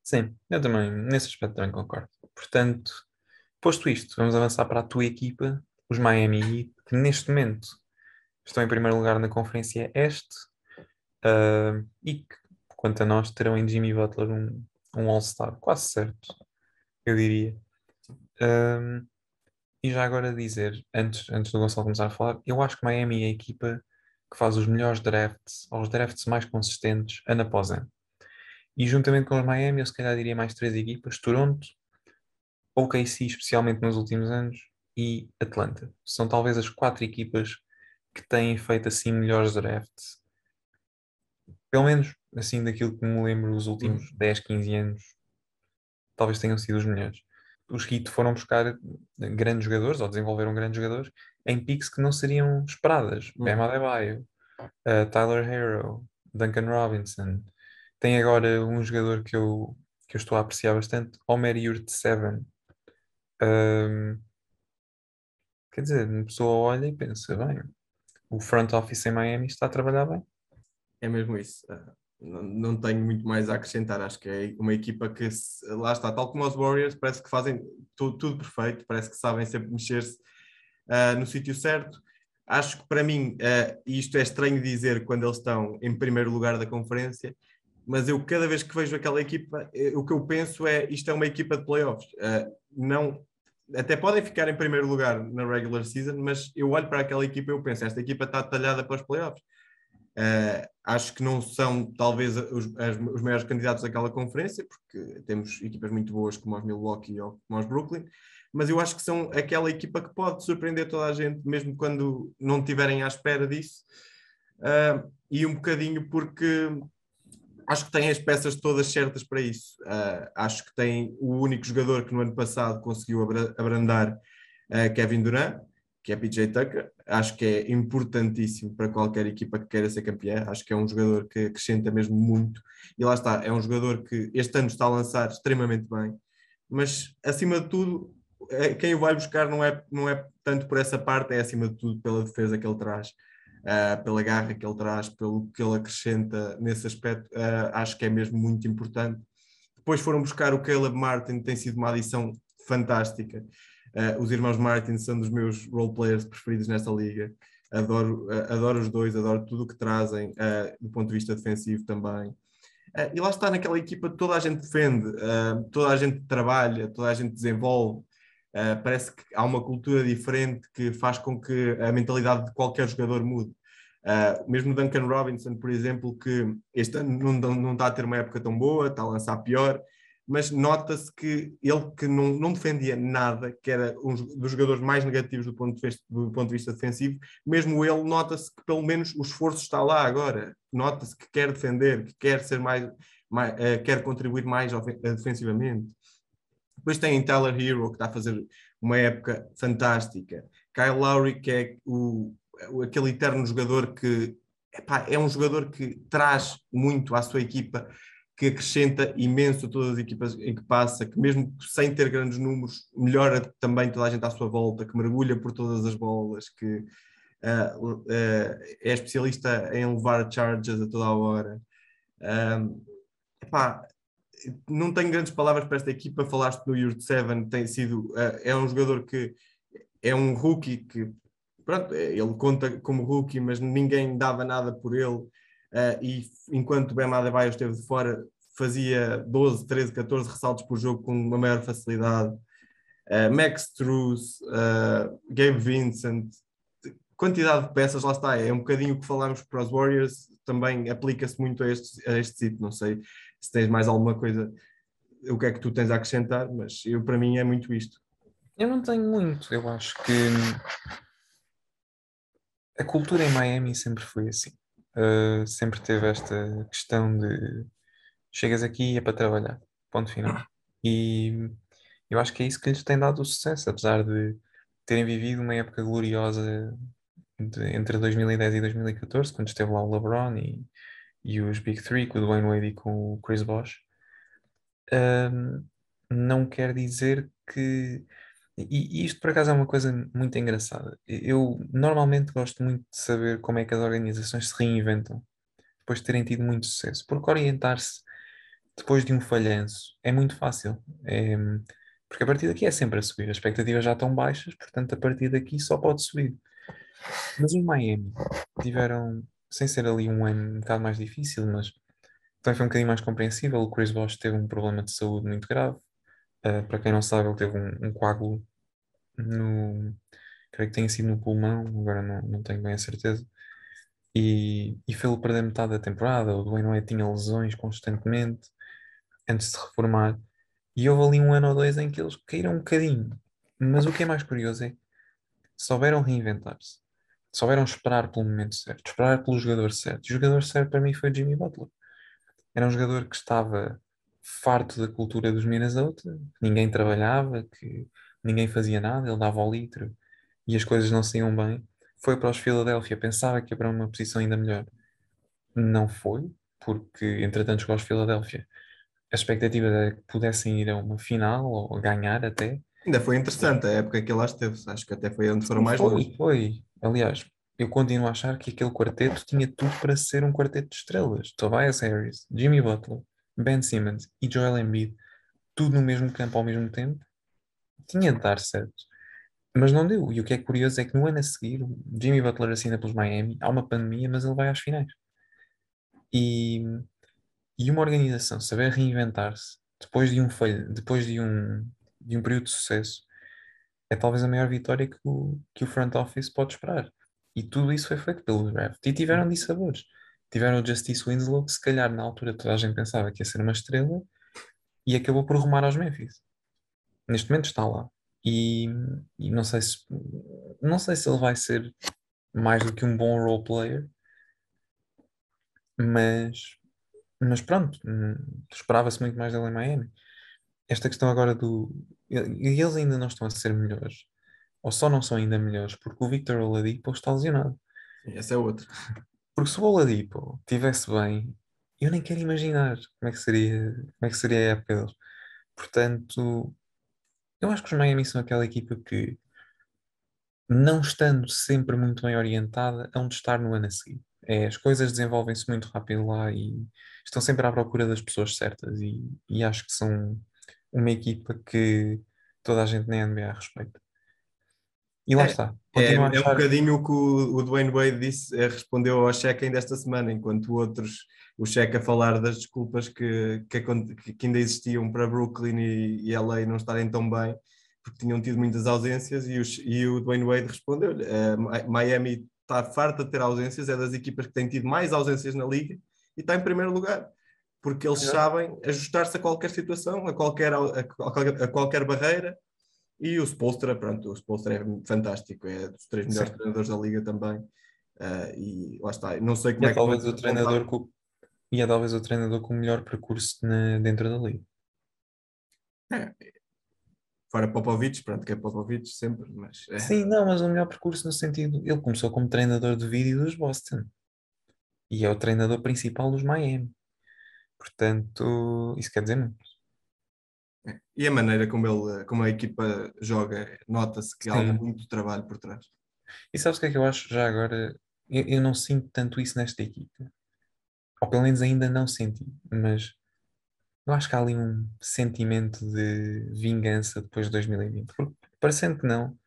Sim, eu também, nesse aspecto também concordo. Portanto, posto isto, vamos avançar para a tua equipa, os Miami Heat, que neste momento estão em primeiro lugar na Conferência Este uh, e que, quanto a nós, terão em Jimmy Butler um, um All-Star, quase certo, eu diria. Um, e já agora dizer, antes, antes do Gonçalo começar a falar, eu acho que Miami é a equipa que faz os melhores drafts, ou os drafts mais consistentes, ano após ano. E juntamente com os Miami, eu se calhar diria mais três equipas: Toronto, OKC, especialmente nos últimos anos, e Atlanta. São talvez as quatro equipas que têm feito assim melhores drafts. Pelo menos assim daquilo que me lembro dos últimos 10, uhum. 15 anos, talvez tenham sido os melhores os Heat foram buscar grandes jogadores, ou desenvolveram grandes jogadores, em picks que não seriam esperadas. Uhum. Bam Adebayo, uh, Tyler Hero, Duncan Robinson. Tem agora um jogador que eu, que eu estou a apreciar bastante, Omer Yurt Seven. Um, quer dizer, uma pessoa olha e pensa, bem, o front office em Miami está a trabalhar bem. É mesmo isso. Uh, não, tenho muito mais a acrescentar. Acho que é uma equipa que, lá está, tal como os Warriors, parece que fazem tudo, tudo perfeito, parece que sabem sempre mexer-se uh, no sítio certo. Acho que para mim, uh, isto é estranho dizer quando eles estão em primeiro lugar da conferência, mas eu cada vez que vejo aquela equipa, eh, o que eu penso é isto é uma equipa de playoffs. Uh, não, até podem ficar em primeiro lugar na regular season, mas eu olho para aquela equipa e eu penso, esta equipa está talhada para os playoffs. Uh, acho que não são talvez os, as, os maiores candidatos àquela conferência, porque temos equipas muito boas como os Milwaukee ou como os Brooklyn, mas eu acho que são aquela equipa que pode surpreender toda a gente, mesmo quando não estiverem à espera disso. Uh, e um bocadinho porque acho que tem as peças todas certas para isso. Uh, acho que tem o único jogador que no ano passado conseguiu abrandar uh, Kevin Durant que é PJ Tucker. Acho que é importantíssimo para qualquer equipa que queira ser campeã. Acho que é um jogador que acrescenta mesmo muito. E lá está, é um jogador que este ano está a lançar extremamente bem. Mas, acima de tudo, é, quem o vai buscar não é, não é tanto por essa parte, é acima de tudo pela defesa que ele traz. Uh, pela garra que ele traz, pelo que ele acrescenta nesse aspecto, uh, acho que é mesmo muito importante. Depois foram buscar o Caleb Martin, tem sido uma adição fantástica. Uh, os irmãos Martin são dos meus role players preferidos nesta liga. Adoro, uh, adoro os dois, adoro tudo o que trazem uh, do ponto de vista defensivo também. e lá está naquela equipa, toda a gente defende, toda a gente trabalha, toda a gente desenvolve. Parece que há uma cultura diferente que faz com que a mentalidade de qualquer jogador mude. Uh, mesmo Duncan Robinson, por exemplo, que este ano não, não, está a ter uma época tão boa, está a lançar pior, mas nota-se que ele que não, não defendia nada, que era um dos jogadores mais negativos do ponto de vista, do ponto de vista defensivo, mesmo ele nota-se que pelo menos o esforço está lá agora, nota-se que quer defender, que quer ser mais, mais uh, quer contribuir mais defensivamente. Depois tem Tyler Hero, que está a fazer uma época fantástica. Kyle Lowry, que é o, aquele eterno jogador que epá, é um jogador que traz muito à sua equipa que acrescenta imenso a todas as equipas em que passa, que mesmo sem ter grandes números, melhora também toda a gente à sua volta, que mergulha por todas as bolas, que uh, uh, é especialista em levar charges a toda a hora. Um, epá, não tenho grandes palavras para esta equipa, falaste no Yurt Seven, tem sido, uh, é um jogador que é um rookie que, pronto, ele conta como rookie, mas ninguém dava nada por ele. Uh, e enquanto o Bem Adebayo esteve de fora, fazia 12, 13, 14 ressaltos por jogo com uma maior facilidade. Max Truss, Gabe Vincent, quantidade de peças, lá está, é um bocadinho o que falámos para os Warriors, também aplica-se muito a este, a este sítio, não sei se tens mais alguma coisa, o que é que tu tens a acrescentar, mas eu, para mim é muito isto. Eu não tenho muito, eu acho que a cultura em Miami sempre foi assim uh, sempre teve esta questão de chegas aqui é para trabalhar, ponto final. E eu acho que é isso que lhes tem dado o sucesso, apesar de terem vivido uma época gloriosa de, entre 2010 e 2014, quando esteve lá o LeBron e, e os Big Three, com o Dwayne Wade e com o Chris Bosh. Um, não quer dizer que E, isto por acaso é uma coisa muito engraçada. Eu normalmente gosto muito de saber como é que as organizações se reinventam depois de terem tido muito sucesso, porque orientar-se depois de um falhanço é muito fácil. É, porque a partir daqui é sempre a subir. As expectativas já estão baixas, portanto, a partir daqui só pode subir. Mas os Miami tiveram, sem ser ali um ano um bocado mais difícil, mas também foi um bocadinho mais compreensível. O Chris Bosh teve um problema de saúde muito grave. Uh, para quem não sabe, ele teve um, um coágulo no. Creio que tenha sido no pulmão, agora não, não tenho bem a certeza. E, e fez-lo perder metade da temporada. O Dwayne Wade tinha lesões constantemente antes de se reformar. E houve ali um ano ou dois em que eles caíram um bocadinho. Mas o que é mais curioso é souberam reinventar-se. Souberam esperar pelo momento certo, esperar pelo jogador certo. E o jogador certo para mim foi Jimmy Butler. Era um jogador que estava farto da cultura dos Minnesota, que ninguém trabalhava, que ninguém fazia nada, ele dava ao litro e as coisas não saíam bem. Foi para os Philadelphia, pensava que ia para uma posição ainda melhor. Não foi, porque entretanto chegou aos Philadelphia. A expectativa era que pudessem ir a uma final ou ganhar até. Ainda foi interessante a época que ele lá esteve, acho que até foi onde foram mais foi, longe. Foi, aliás, eu continuo a achar que aquele quarteto tinha tudo para ser um quarteto de estrelas. Tobias Harris, Jimmy Butler, Ben Simmons e Joel Embiid, tudo no mesmo campo ao mesmo tempo, tinha de dar certo. Mas não deu. E o que é curioso é que no ano a seguir, Jimmy Butler assina pelos Miami, há uma pandemia, mas ele vai às finais. E, e uma organização saber reinventar-se depois de um depois de um, de um período de sucesso, é talvez a maior vitória que o, que o front office pode esperar. E tudo isso foi feito pelo draft. E tiveram dissabores. Tiveram o Justice Winslow, que se calhar na altura toda a gente pensava que ia ser uma estrela, e acabou por rumar aos Memphis. Neste momento está lá. E, e não sei se não sei se ele vai ser mais do que um bom role player, mas, mas pronto, hum, esperava-se muito mais dele em Miami. Esta questão agora do. E eles ainda não estão a ser melhores, ou só não são ainda melhores, porque o Victor Oladipo está lesionado. Esse é outro. Porque se o Oladipo estivesse bem, eu nem quero imaginar como é que seria, como é que seria a época deles. Portanto, eu acho que os Miami são aquela equipa que, não estando sempre muito bem orientada, hão de estar no ano a seguir. É, as coisas desenvolvem-se muito rápido lá e estão sempre à procura das pessoas certas e, e acho que são uma equipa que toda a gente na NBA respeita. E lá É, está. É, é um achar- bocadinho o que o, o Dwayne Wade disse, é, respondeu ao Checa ainda esta semana, enquanto outros, o Checa a falar das desculpas que, que, que- ainda existiam para Brooklyn e, e LA não estarem tão bem, porque tinham tido muitas ausências, e o, e o Dwayne Wade respondeu-lhe: eh, Mi- Miami está farta de ter ausências, é das equipas que têm tido mais ausências na liga e está em primeiro lugar. Porque eles Exato. sabem ajustar-se a qualquer situação, a qualquer, a, qualquer- a qualquer barreira, e o Spolstra, pronto, o Spolstra é fantástico, é dos três melhores Sim. treinadores da liga também. Ah, e lá está, não sei E como é é que talvez o treinador com, e é talvez o treinador com o melhor percurso na- dentro da liga. Fora Popovich, pronto, que é Popovich sempre, mas é, Sim, não, mas o melhor percurso no sentido. Ele começou como treinador de vídeo dos Boston e é o treinador principal dos Miami. Portanto, isso quer dizer muito. E a maneira como, ele, como a equipa joga, nota-se que há Sim. muito trabalho por trás. E sabes o que é que eu acho já agora? Eu, eu não sinto tanto isso nesta equipa. Ou pelo menos ainda não senti. Mas eu acho que há ali um sentimento de vingança depois de 2020. Porque, parecendo que não,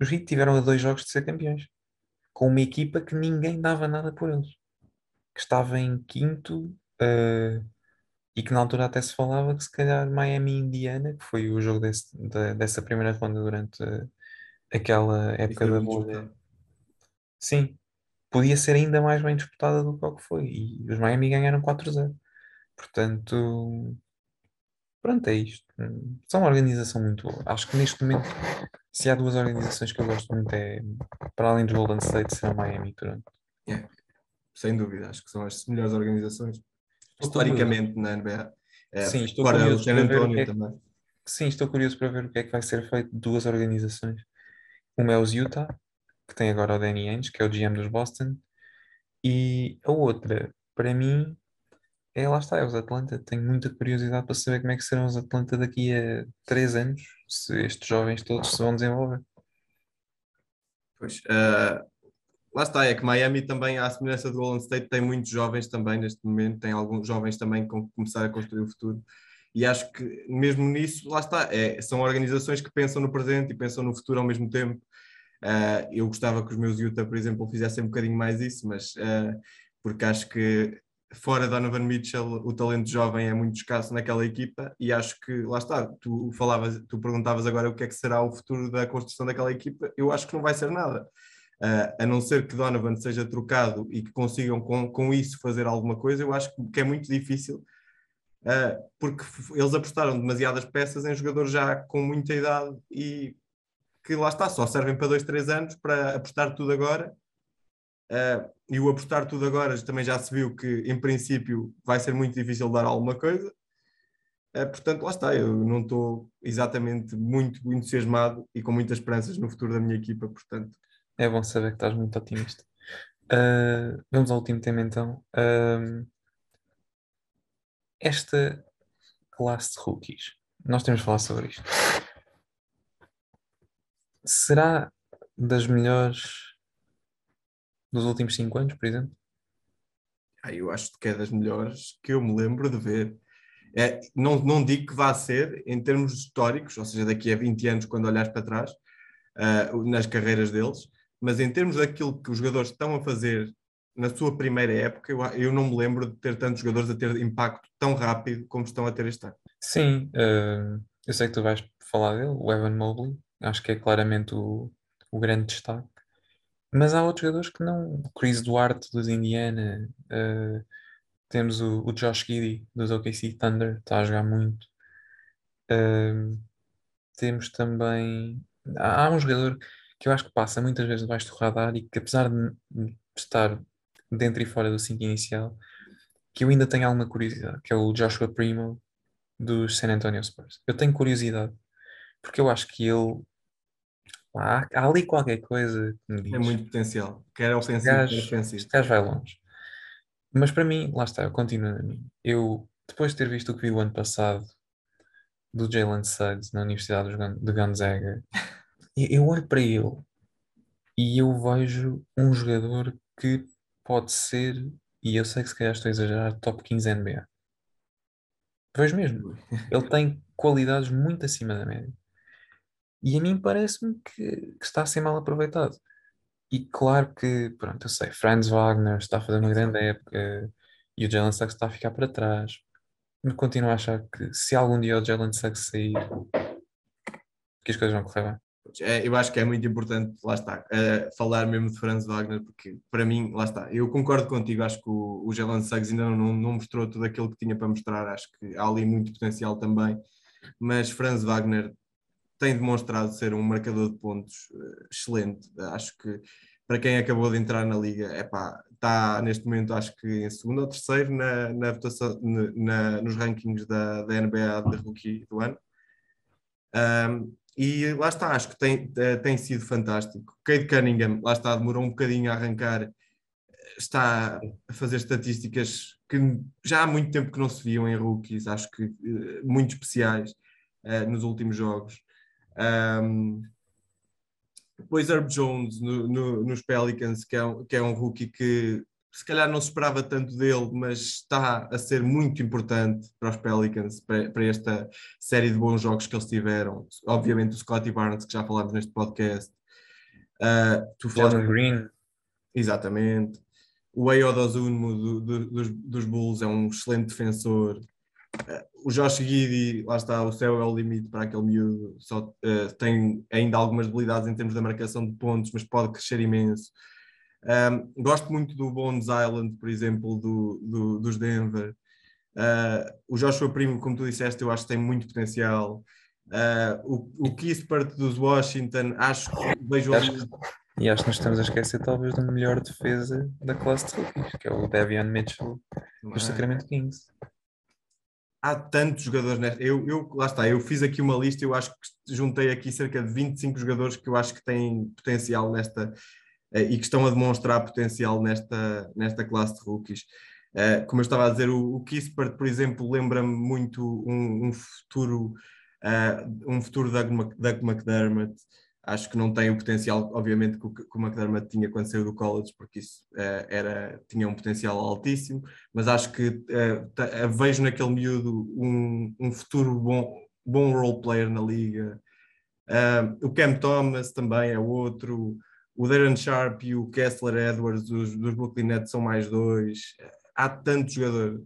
os Heat tiveram a dois jogos de ser campeões. Com uma equipa que ninguém dava nada por eles. Que estava em quinto. Eh, e que na altura até se falava que se calhar Miami e Indiana, que foi o jogo desse- da- dessa primeira ronda durante eh, aquela época da bolha. Sim, podia ser ainda mais bem disputada do que o que foi. E os Miami ganharam 4-0. Portanto, pronto, é isto. São uma organização muito boa. Acho que neste momento, se há duas organizações que eu gosto muito, é para além dos Golden State, serão Miami e Toronto. Sem dúvida, acho que são as melhores organizações historicamente na NBA. É, Sim, estou o curioso San para ver o Antonio que é que- também. Sim, estou curioso para ver o que é que vai ser feito de duas organizações. Uma é os Utah, que tem agora o Danny Ainge, que é o GM dos Boston, e a outra, para mim, É, lá está, é os Atlanta. Tenho muita curiosidade para saber como é que serão os Atlanta daqui a três anos, se estes jovens todos se vão desenvolver. Pois, uh, lá está, é que Miami também, à semelhança do Golden State, tem muitos jovens também neste momento, tem alguns jovens também que começar a construir o futuro. E acho que mesmo nisso, lá está, é, são organizações que pensam no presente e pensam no futuro ao mesmo tempo. Uh, eu gostava que os meus Utah, por exemplo, fizessem um bocadinho mais isso, mas uh, porque acho que fora Donovan Mitchell o talento jovem é muito escasso naquela equipa e acho que lá está, tu falavas, tu perguntavas agora o que é que será o futuro da construção daquela equipa, eu acho que não vai ser nada. Uh, a não ser que Donovan seja trocado e que consigam com, com isso fazer alguma coisa, eu acho que é muito difícil, uh, porque eles apostaram demasiadas peças em jogadores já com muita idade e que lá está, só servem para dois, três anos para apostar tudo agora. Uh, e o apostar tudo agora também já se viu que, em princípio, vai ser muito difícil dar alguma coisa. portanto, lá está, eu não estou exatamente muito entusiasmado e com muitas esperanças no futuro da minha equipa, portanto, é bom saber que estás muito otimista. Uh, vamos ao último tema então. Uh, esta classe de rookies, nós temos de falar sobre isto. Será das melhores dos últimos 5 anos, por exemplo? Ah, eu acho que é das melhores que eu me lembro de ver. É, não, não digo que vá ser em termos históricos, ou seja, daqui a 20 anos, quando olhares para trás, uh, nas carreiras deles, mas em termos daquilo que os jogadores estão a fazer na sua primeira época, eu, eu não me lembro de ter tantos jogadores a ter impacto tão rápido como estão a ter este ano. Sim, uh, eu sei que tu vais falar dele, o Evan Mobley, acho que é claramente o, o grande destaque. Mas há outros jogadores que não. O Chris Duarte dos Indiana, uh, temos o, o, Josh Giddy dos OKC Thunder, está a jogar muito. Uh, temos também. Há, há um jogador que eu acho que passa muitas vezes debaixo do radar e que apesar de estar dentro e fora do 5 inicial, que eu ainda tenho alguma curiosidade, que é o Joshua Primo dos San Antonio Spurs. Eu tenho curiosidade, porque eu acho que ele há, há ali qualquer coisa que me diz. É muito potencial, quer ofensivo, quer ofensivo. Este gajo vai longe. Mas para mim, lá está, eu continuo na minha. Eu, depois de ter visto o que vi o ano passado do Jalen Suggs na Universidade de Gonzaga, eu olho para ele e eu vejo um jogador que pode ser, e eu sei que se calhar estou a exagerar, top 15 NBA. Vejo mesmo. Ele tem qualidades muito acima da média. E a mim parece-me que, que, está a ser mal aproveitado. E claro que, pronto, eu sei, Franz Wagner está a fazer uma grande época e o Jalen Suggs está a ficar para trás. Mas continuo a achar que se algum dia o Jalen Suggs sair, que as coisas vão correr bem. É, eu acho que é muito importante, lá está, uh, falar mesmo de Franz Wagner, porque para mim, lá está, eu concordo contigo, acho que o, o Jalen Suggs ainda não, não, mostrou tudo aquilo que tinha para mostrar, acho que há ali muito potencial também, mas Franz Wagner tem demonstrado ser um marcador de pontos uh, excelente, acho que para quem acabou de entrar na liga, é pá, está neste momento acho que em segundo ou terceiro na, na votação, na, nos rankings da, da NBA de rookie do ano. Um, e lá está, acho que tem, eh, tem sido fantástico. Cade Cunningham, lá está, demorou um bocadinho a arrancar, está a fazer estatísticas que já há muito tempo que não se viam em rookies, acho que eh, muito especiais uh, nos últimos jogos. Um, depois Herb Jones no, no, nos Pelicans, que é, que é um rookie que se calhar não se esperava tanto dele, mas está a ser muito importante para os Pelicans, para, para, esta série de bons jogos que eles tiveram. Obviamente o Scotty Barnes, que já falámos neste podcast. Uh, tu falaste... Green. Exatamente. O Ayodozunmo do, do, dos, dos Bulls é um excelente defensor. Uh, o Josh Giddy, lá está, o céu é o limite para aquele miúdo. Só, uh, tem ainda algumas debilidades em termos da marcação de pontos, mas pode crescer imenso. Um, gosto muito do Bones Island, por exemplo, do, do dos Denver. Uh, o Joshua Primo, como tu disseste, eu acho que tem muito potencial. Uh, o, o Kispert dos Washington, acho que vejo E acho que nos estamos a esquecer talvez da melhor defesa da classe de rookies, que é o Devian Mitchell dos é? Sacramento Kings. Há tantos jogadores nesta. Eu, eu, lá está, eu fiz aqui uma lista, eu acho que juntei aqui cerca de 25 jogadores que eu acho que têm potencial nesta, e que estão a demonstrar potencial nesta, nesta classe de rookies. Uh, como eu estava a dizer, o, o Kispert, por exemplo, lembra-me muito um, um futuro, uh, um futuro Doug McDermott. Acho que não tem o potencial, obviamente, que o, McDermott tinha quando saiu do college, porque isso era, tinha um potencial altíssimo, mas acho que vejo naquele miúdo um, um futuro bom, bom role player na liga. o Cam Thomas também é outro o Darren Sharp e o Kessler Edwards dos, dos Brooklyn Nets são mais dois há tanto jogador.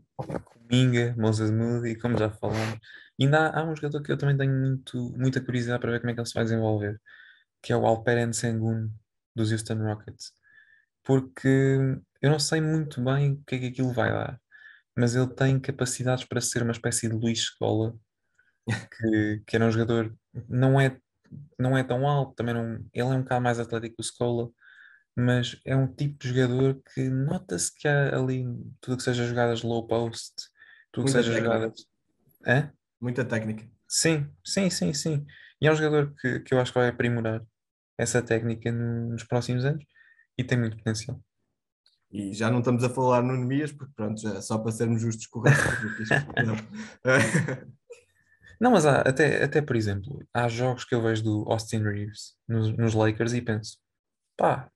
Minga, Moses Moody, como já falamos. Ainda há, há, um jogador que eu também tenho muito, muita curiosidade para ver como é que ele se vai desenvolver, que é o Alperen Sengun, dos Houston Rockets. Porque eu não sei muito bem o que é que aquilo vai dar, mas ele tem capacidades para ser uma espécie de Luís Escola, que, que era um jogador, não é, não é tão alto, também não, ele é um bocado mais atlético que o Escola, mas é um tipo de jogador que nota-se que há ali tudo que seja jogadas low post, tudo que seja técnica. jogadas. Hã? Muita técnica. Sim, sim, sim, sim. E é um jogador que, que eu acho que vai aprimorar essa técnica nos próximos anos e tem muito potencial. E já não estamos a falar no Nemias, porque pronto, já, só para sermos justos com o resto. não, mas há, até, até por exemplo, há jogos que eu vejo do Austin Reeves nos, nos Lakers e penso, pá,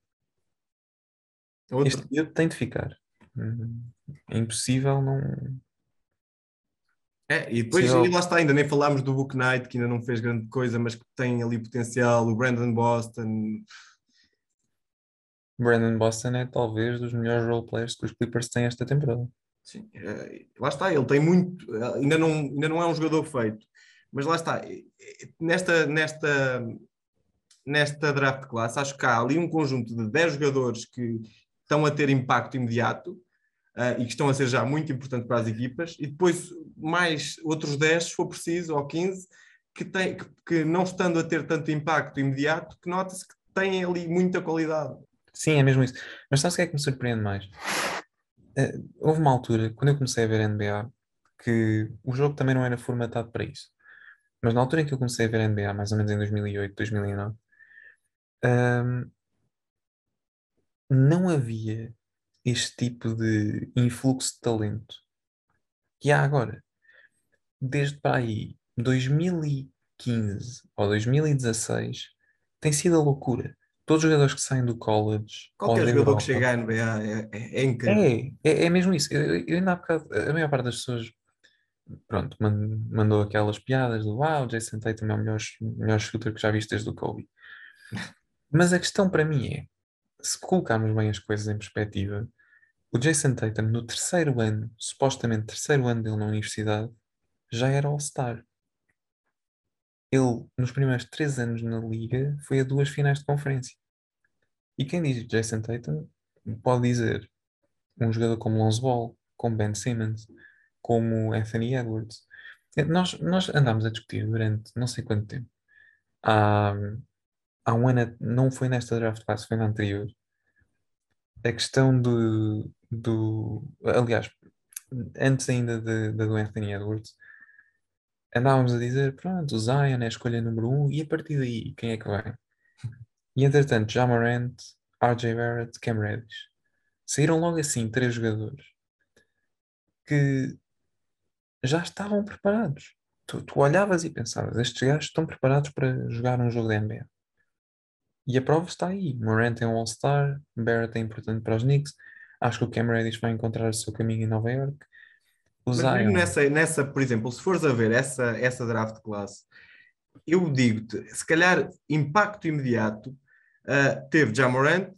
Outro... Este miúdo tem de ficar. É impossível não. É, e depois e lá está, ainda nem falámos do Book Knight, que ainda não fez grande coisa, mas que tem ali potencial, o Brandon Boston. Brandon Boston é talvez dos melhores roleplayers que os Clippers têm esta temporada. Sim, é, lá está, ele tem muito, ainda não, ainda não é um jogador feito, mas lá está, nesta, nesta, nesta draft classe, acho que há ali um conjunto de 10 jogadores que estão a ter impacto imediato uh, e que estão a ser já muito importantes para as equipas, e depois mais outros 10, se for preciso, ou 15, que, tem, que, que não estando a ter tanto impacto imediato, que nota-se que têm ali muita qualidade. Sim, é mesmo isso. Mas sabe o que é que me surpreende mais? Uh, houve uma altura, quando eu comecei a ver NBA, que o jogo também não era formatado para isso. Mas na altura em que eu comecei a ver NBA, mais ou menos em 2008, 2009, um, não havia este tipo de influxo de talento que há agora. Desde para aí 2015 ou 2016 tem sido a loucura. Todos os jogadores que saem do college. Qualquer jogador Europa, que chega à NBA é, é, é incrível. É, é, é, mesmo isso. Eu, eu ainda há bocado, a maior parte das pessoas pronto, mandou aquelas piadas do wow, Jason Tatum é o melhor, melhor shooter que já viste desde o Kobe. Mas a questão para mim é se colocarmos bem as coisas em perspectiva, o Jason Tatum, no terceiro ano, supostamente terceiro ano dele na universidade, já era All-Star. Ele, nos primeiros três anos na liga, foi a duas finais de conferência. E quem diz Jason Tatum pode dizer um jogador como Lonzo Ball, como Ben Simmons, como Anthony Edwards. Nós, nós andámos a discutir durante não sei quanto tempo. Há, há um ano, não foi nesta draft class, foi na anterior, a questão do, do aliás, antes ainda de do Anthony Edwards, andávamos a dizer, pronto, o Zion é a escolha número um, e a partir daí, quem é que vai? E entretanto, Jamarant, RJ Barrett, Cam Reddish. Saíram logo assim três jogadores que já estavam preparados. Tu, tu olhavas e pensavas, estes gajos estão preparados para jogar um jogo da NBA. E a prova está aí. Morant é um All-Star, Barrett é importante para os Knicks. Acho que o Cam Reddish vai encontrar o seu caminho em Nova York. Mas Zion... nessa, nessa, por exemplo, se fores a ver essa, essa draft classe, eu digo-te, se calhar impacto imediato uh, teve Jamorant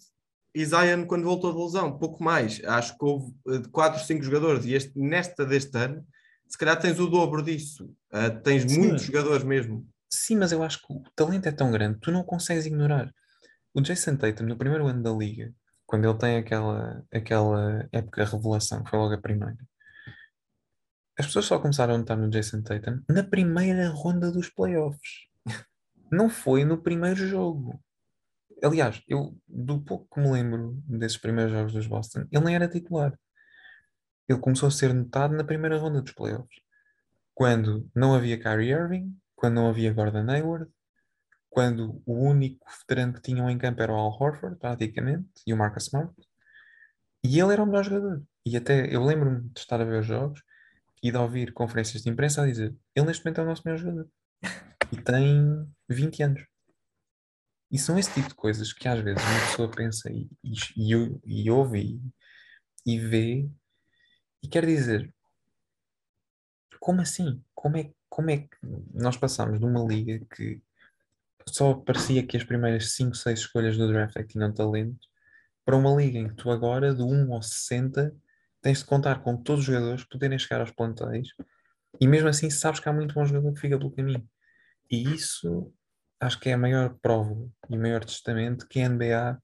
e Zion quando voltou de lesão, pouco mais. Acho que houve 4, uh, 5 jogadores e este, nesta deste ano, se calhar tens o dobro disso. Uh, tens Sim. muitos jogadores mesmo. Sim, mas eu acho que o talento é tão grande, tu não consegues ignorar. O Jason Tatum, no primeiro ano da liga, quando ele tem aquela, aquela época revelação, que foi logo a primeira, as pessoas só começaram a notar no Jason Tatum na primeira ronda dos playoffs. Não foi no primeiro jogo. Aliás, eu, do pouco que me lembro desses primeiros jogos dos Boston, ele nem era titular. Ele começou a ser notado na primeira ronda dos playoffs. Quando não havia Kyrie Irving, quando não havia Gordon Hayward, quando o único veterano que tinham em campo era o Al Horford, praticamente, e o Marcus Smart, E ele era o melhor jogador. E até eu lembro-me de estar a ver os jogos e de ouvir conferências de imprensa a dizer: ele neste momento é o nosso melhor jogador. E tem 20 anos. E são esse tipo de coisas que às vezes uma pessoa pensa e, e, e, e ouve e, e vê e quer dizer, como assim? Como é, como é que nós passamos de uma liga que só parecia que as primeiras 5, 6 escolhas do draft é que tinham talento para uma liga em que tu agora, de 1 ao 60, tens de contar com todos os jogadores poderem chegar aos plantéis e mesmo assim sabes que há muito bom jogador que fica pelo caminho. E isso acho que é a maior prova e o maior testamento que a NBA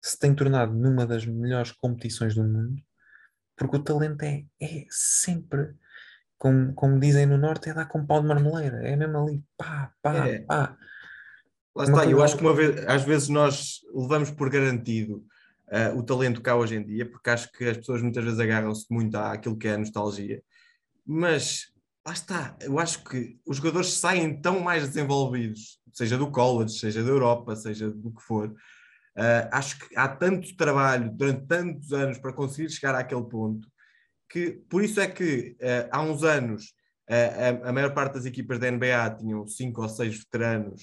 se tem tornado numa das melhores competições do mundo, porque o talento é, é sempre, como, como dizem no Norte, é dar com pau de marmeleira, é mesmo ali, pá, pá, É. pá. Lá está, eu acho que uma vez, às vezes nós levamos por garantido ah, o talento cá hoje em dia, porque acho que as pessoas muitas vezes agarram-se muito àquilo que é a nostalgia, mas lá está, eu acho que os jogadores saem tão mais desenvolvidos, seja do college, seja da Europa, seja do que for. Ah, acho que há tanto trabalho durante tantos anos para conseguir chegar àquele ponto que por isso é que ah, há uns anos ah, a, a maior parte das equipas da NBA tinham cinco ou seis veteranos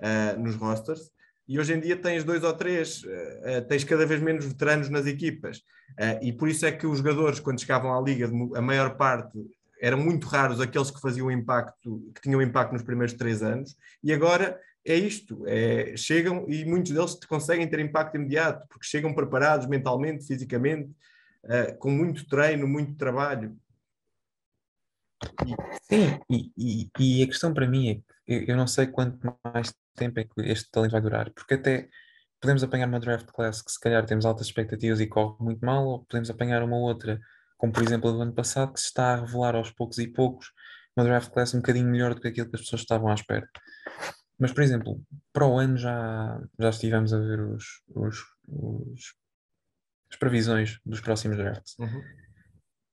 uh, nos rosters, e hoje em dia tens dois ou três, uh, uh, tens cada vez menos veteranos nas equipas. Uh, e por isso é que os jogadores, quando chegavam à liga, a maior parte eram muito raros aqueles que faziam impacto, que tinham impacto nos primeiros três anos, e agora é isto, é, chegam e muitos deles conseguem ter impacto imediato, porque chegam preparados mentalmente, fisicamente, uh, com muito treino, muito trabalho. Sim, e, e, e a questão para mim é que eu, não sei quanto mais tempo é que este talento vai durar, porque até podemos apanhar uma draft class que se calhar temos altas expectativas e corre muito mal, ou podemos apanhar uma outra, como por exemplo a do ano passado, que se está a revelar aos poucos e poucos, uma draft class um bocadinho melhor do que aquilo que as pessoas estavam à espera. Mas, por exemplo, para o ano já, já estivemos a ver os, os, os as previsões dos próximos drafts. Uhum.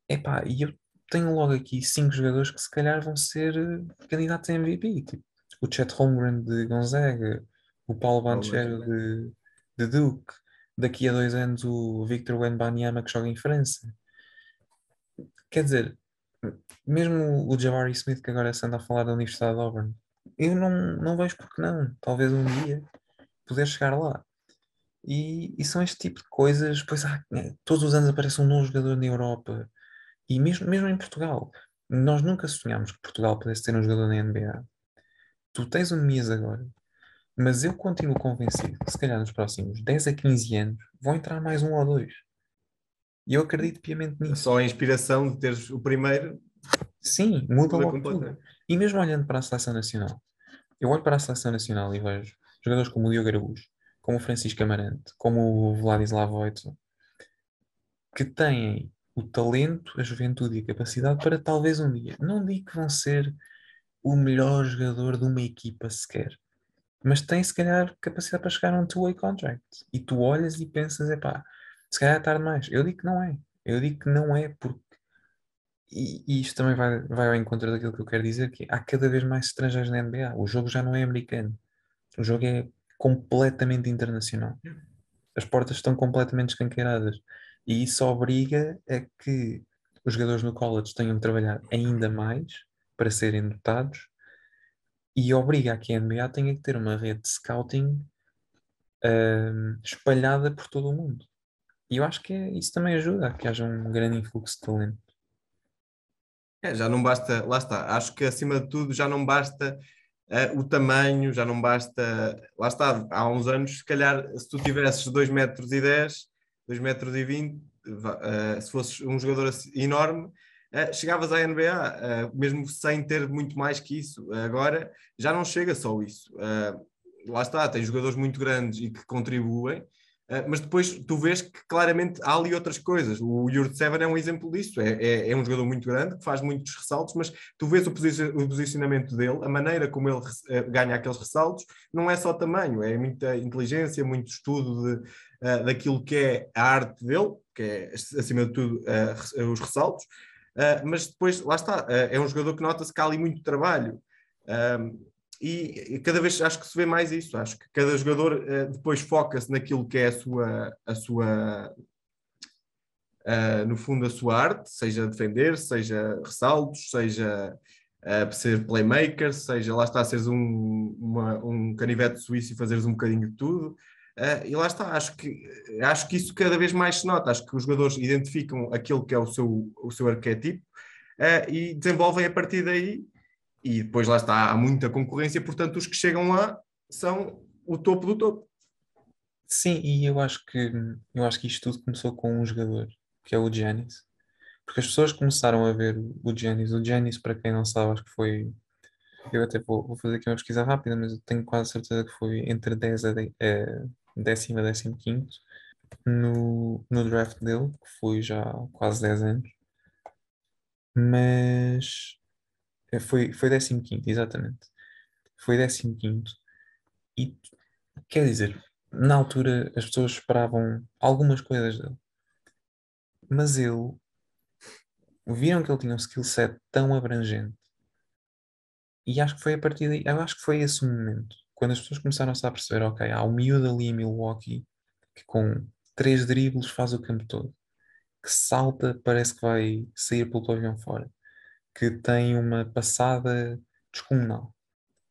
Epá, e eu tenho logo aqui cinco jogadores que se calhar vão ser eh, candidatos a MVP. Tipo, o Chet Holmgren de Gonzaga, o Paulo Banchero de, de Duke, daqui a dois anos o Victor Wembanyama que joga em França. Quer dizer, mesmo o Jabari Smith que agora se anda a falar da Universidade de Auburn, eu não, não vejo porque não. Talvez um dia poder chegar lá. E, e são este tipo de coisas, pois há, todos os anos aparece um novo jogador na Europa, e mesmo, mesmo em Portugal, nós nunca sonhámos que Portugal pudesse ter um jogador na NBA. Tu tens o Nemias agora, mas eu continuo convencido que se calhar nos próximos 10 a 15 anos vão entrar mais um ou dois. E eu acredito piamente nisso. Só a inspiração de teres o primeiro. Sim, muda logo tudo. E mesmo olhando para a seleção nacional, eu olho para a seleção nacional e vejo jogadores como o Diogo Araújo, como o Francisco Amarante, como o Vladislav Voitzel, que têm o talento, a juventude e a capacidade para talvez um dia, não digo que vão ser o melhor jogador de uma equipa sequer, mas têm se calhar capacidade para chegar a um two-way contract. E tu olhas e pensas, epá, se calhar é tarde mais. Eu digo que não é. Eu digo que não é porque. E, e isto também vai, vai ao encontro daquilo que eu quero dizer, que há cada vez mais estrangeiros na NBA. O jogo já não é americano. O jogo é completamente internacional. As portas estão completamente escanqueiradas. E isso obriga a que os jogadores no college tenham de trabalhar ainda mais para serem dotados e obriga a que a NBA tenha que ter uma rede de scouting uh, espalhada por todo o mundo. E eu acho que é, isso também ajuda a que haja um grande influxo de talento. É, já não basta, lá está, acho que acima de tudo já não basta uh, o tamanho, já não basta, lá está, há uns anos, se calhar, se tu tivesses 2 metros e 10, 2 metros e 20, uh, se fosses um jogador enorme, uh, chegavas à NBA, mesmo sem ter muito mais que isso. agora já não chega só isso. lá está, tem jogadores muito grandes e que contribuem, mas depois tu vês que claramente há ali outras coisas. O Yurt Seven é um exemplo disso. É, é, é, um jogador muito grande, que faz muitos ressaltos, mas tu vês o, posicionamento dele, a maneira como ele uh, ganha aqueles ressaltos, não é só tamanho, é muita inteligência, muito estudo de, uh, daquilo que é a arte dele, que é, acima de tudo, uh, os ressaltos. mas depois, lá está, é um jogador que nota-se que há ali muito trabalho e cada vez acho que se vê mais isso. Acho que cada jogador uh, depois foca-se naquilo que é a sua, a sua uh, no fundo, a sua arte, seja defender, seja ressaltos, seja uh, ser playmaker, seja lá está, seres um, uma, um canivete suíço e fazeres um bocadinho de tudo. E lá está, acho que, acho que isso cada vez mais se nota. Acho que os jogadores identificam aquilo que é o seu, o seu arquétipo e desenvolvem a partir daí. E depois lá está, há muita concorrência, portanto, os que chegam lá são o topo do topo. Sim, e eu acho que eu acho que isto tudo começou com um jogador, que é o Giannis. Porque as pessoas começaram a ver o Giannis. O Giannis, para quem não sabe, acho que foi eu até vou, vou, fazer aqui uma pesquisa rápida, mas eu tenho quase certeza que foi entre 10 a, de, décimo a décimo quinto no, no draft dele, que foi já quase 10 anos. Mas eh, foi, foi décimo quinto, exatamente. Foi décimo quinto. E quer dizer, na altura as pessoas esperavam algumas coisas dele. Mas ele viram que ele tinha um skill set tão abrangente e acho que foi a partir daí, eu acho que foi esse o momento, quando as pessoas começaram-se a perceber, ok, há um miúdo ali em Milwaukee que com três dribles faz o campo todo, que salta, parece que vai sair pelo pavilhão fora, que tem uma passada descomunal,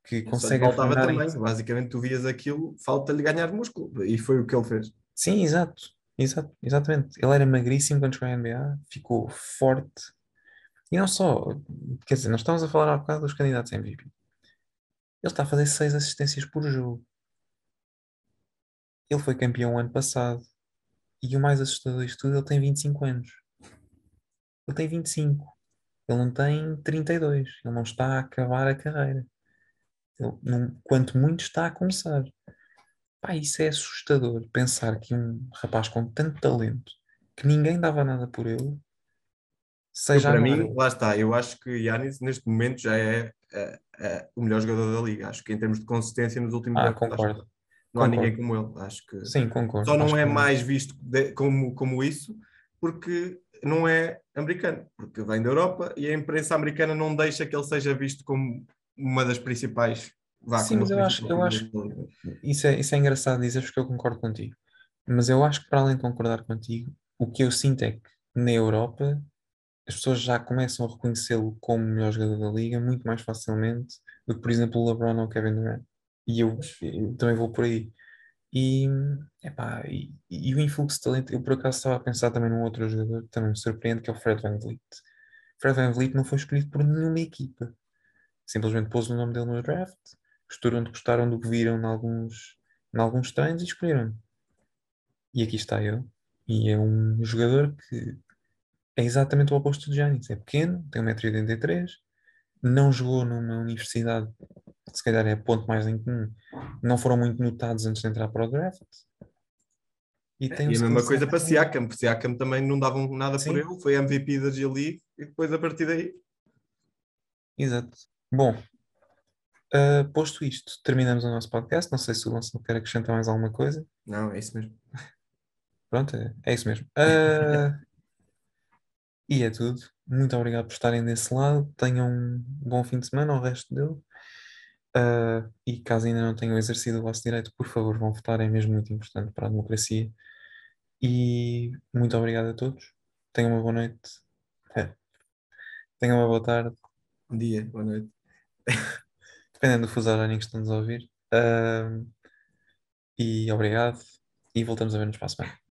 que consegue faltava também, basicamente tu vias aquilo, falta-lhe ganhar músculo, e foi o que ele fez. Sim, exato, exato, exatamente. Ele era magríssimo quando chegou à NBA, ficou forte, e não só, quer dizer, nós estamos a falar há bocado dos candidatos a MVP. Ele está a fazer seis assistências por jogo. Ele foi campeão ano passado. E o mais assustador disto tudo, ele tem 25 anos. Ele tem 25. Ele não tem 32. Ele não está a acabar a carreira. Ele não, quanto muito está a começar. Pá, isso é assustador. Pensar que um rapaz com tanto talento, que ninguém dava nada por ele, Seja para mim, lá está. Eu acho que Yanis neste momento já é, é, é, o melhor jogador da liga. Acho que em termos de consistência nos últimos ah, anos, concordo. não há ninguém como ele. Acho que Sim, concordo. Só não acho é mais visto de, como, como isso porque não é americano, porque vem da Europa e a imprensa americana não deixa que ele seja visto como uma das principais vacas. Sim, mas eu acho, eu acho isso, é, isso é engraçado dizer porque eu concordo contigo. Mas eu acho que para além de concordar contigo, o que eu sinto é que na Europa as pessoas já começam a reconhecê-lo como o melhor jogador da liga muito mais facilmente do que, por exemplo, o LeBron ou o Kevin Durant. E eu, eu também vou por aí. E, epá, e, e, o influxo de talento, eu por acaso estava a pensar também num outro jogador que também me surpreende, que é o Fred Van Vliet. Fred Van Vliet não foi escolhido por nenhuma equipa. Simplesmente pôs o nome dele no draft, gostaram gostaram do que viram em alguns, em alguns treinos e escolheram. E aqui está ele. E é um jogador que é exatamente o oposto de Giannis. É pequeno, tem 1,83m, não jogou numa universidade, se calhar é a ponto mais em comum, não foram muito notados antes de entrar para o draft. E, tem e a mesma coisa para Siakam, porque Siakam também não davam nada Sim. por ele, foi MVP da G-League e depois a partir daí. Exato. Bom, uh, posto isto, terminamos o nosso podcast. Não sei se o Gonçalo quer acrescentar mais alguma coisa. Não, é isso mesmo. Pronto, é, é isso mesmo. Uh, E é tudo. Muito obrigado por estarem desse lado. Tenham um bom fim de semana, o resto dele. Uh, e caso ainda não tenham exercido o vosso direito, por favor, vão votar, é mesmo muito importante para a democracia. E muito obrigado a todos. Tenham uma boa noite. Tenham uma boa tarde. Bom dia, boa noite. Dependendo do fuso horário que estamos a ouvir. Uh, e obrigado. E voltamos a ver-nos para a semana.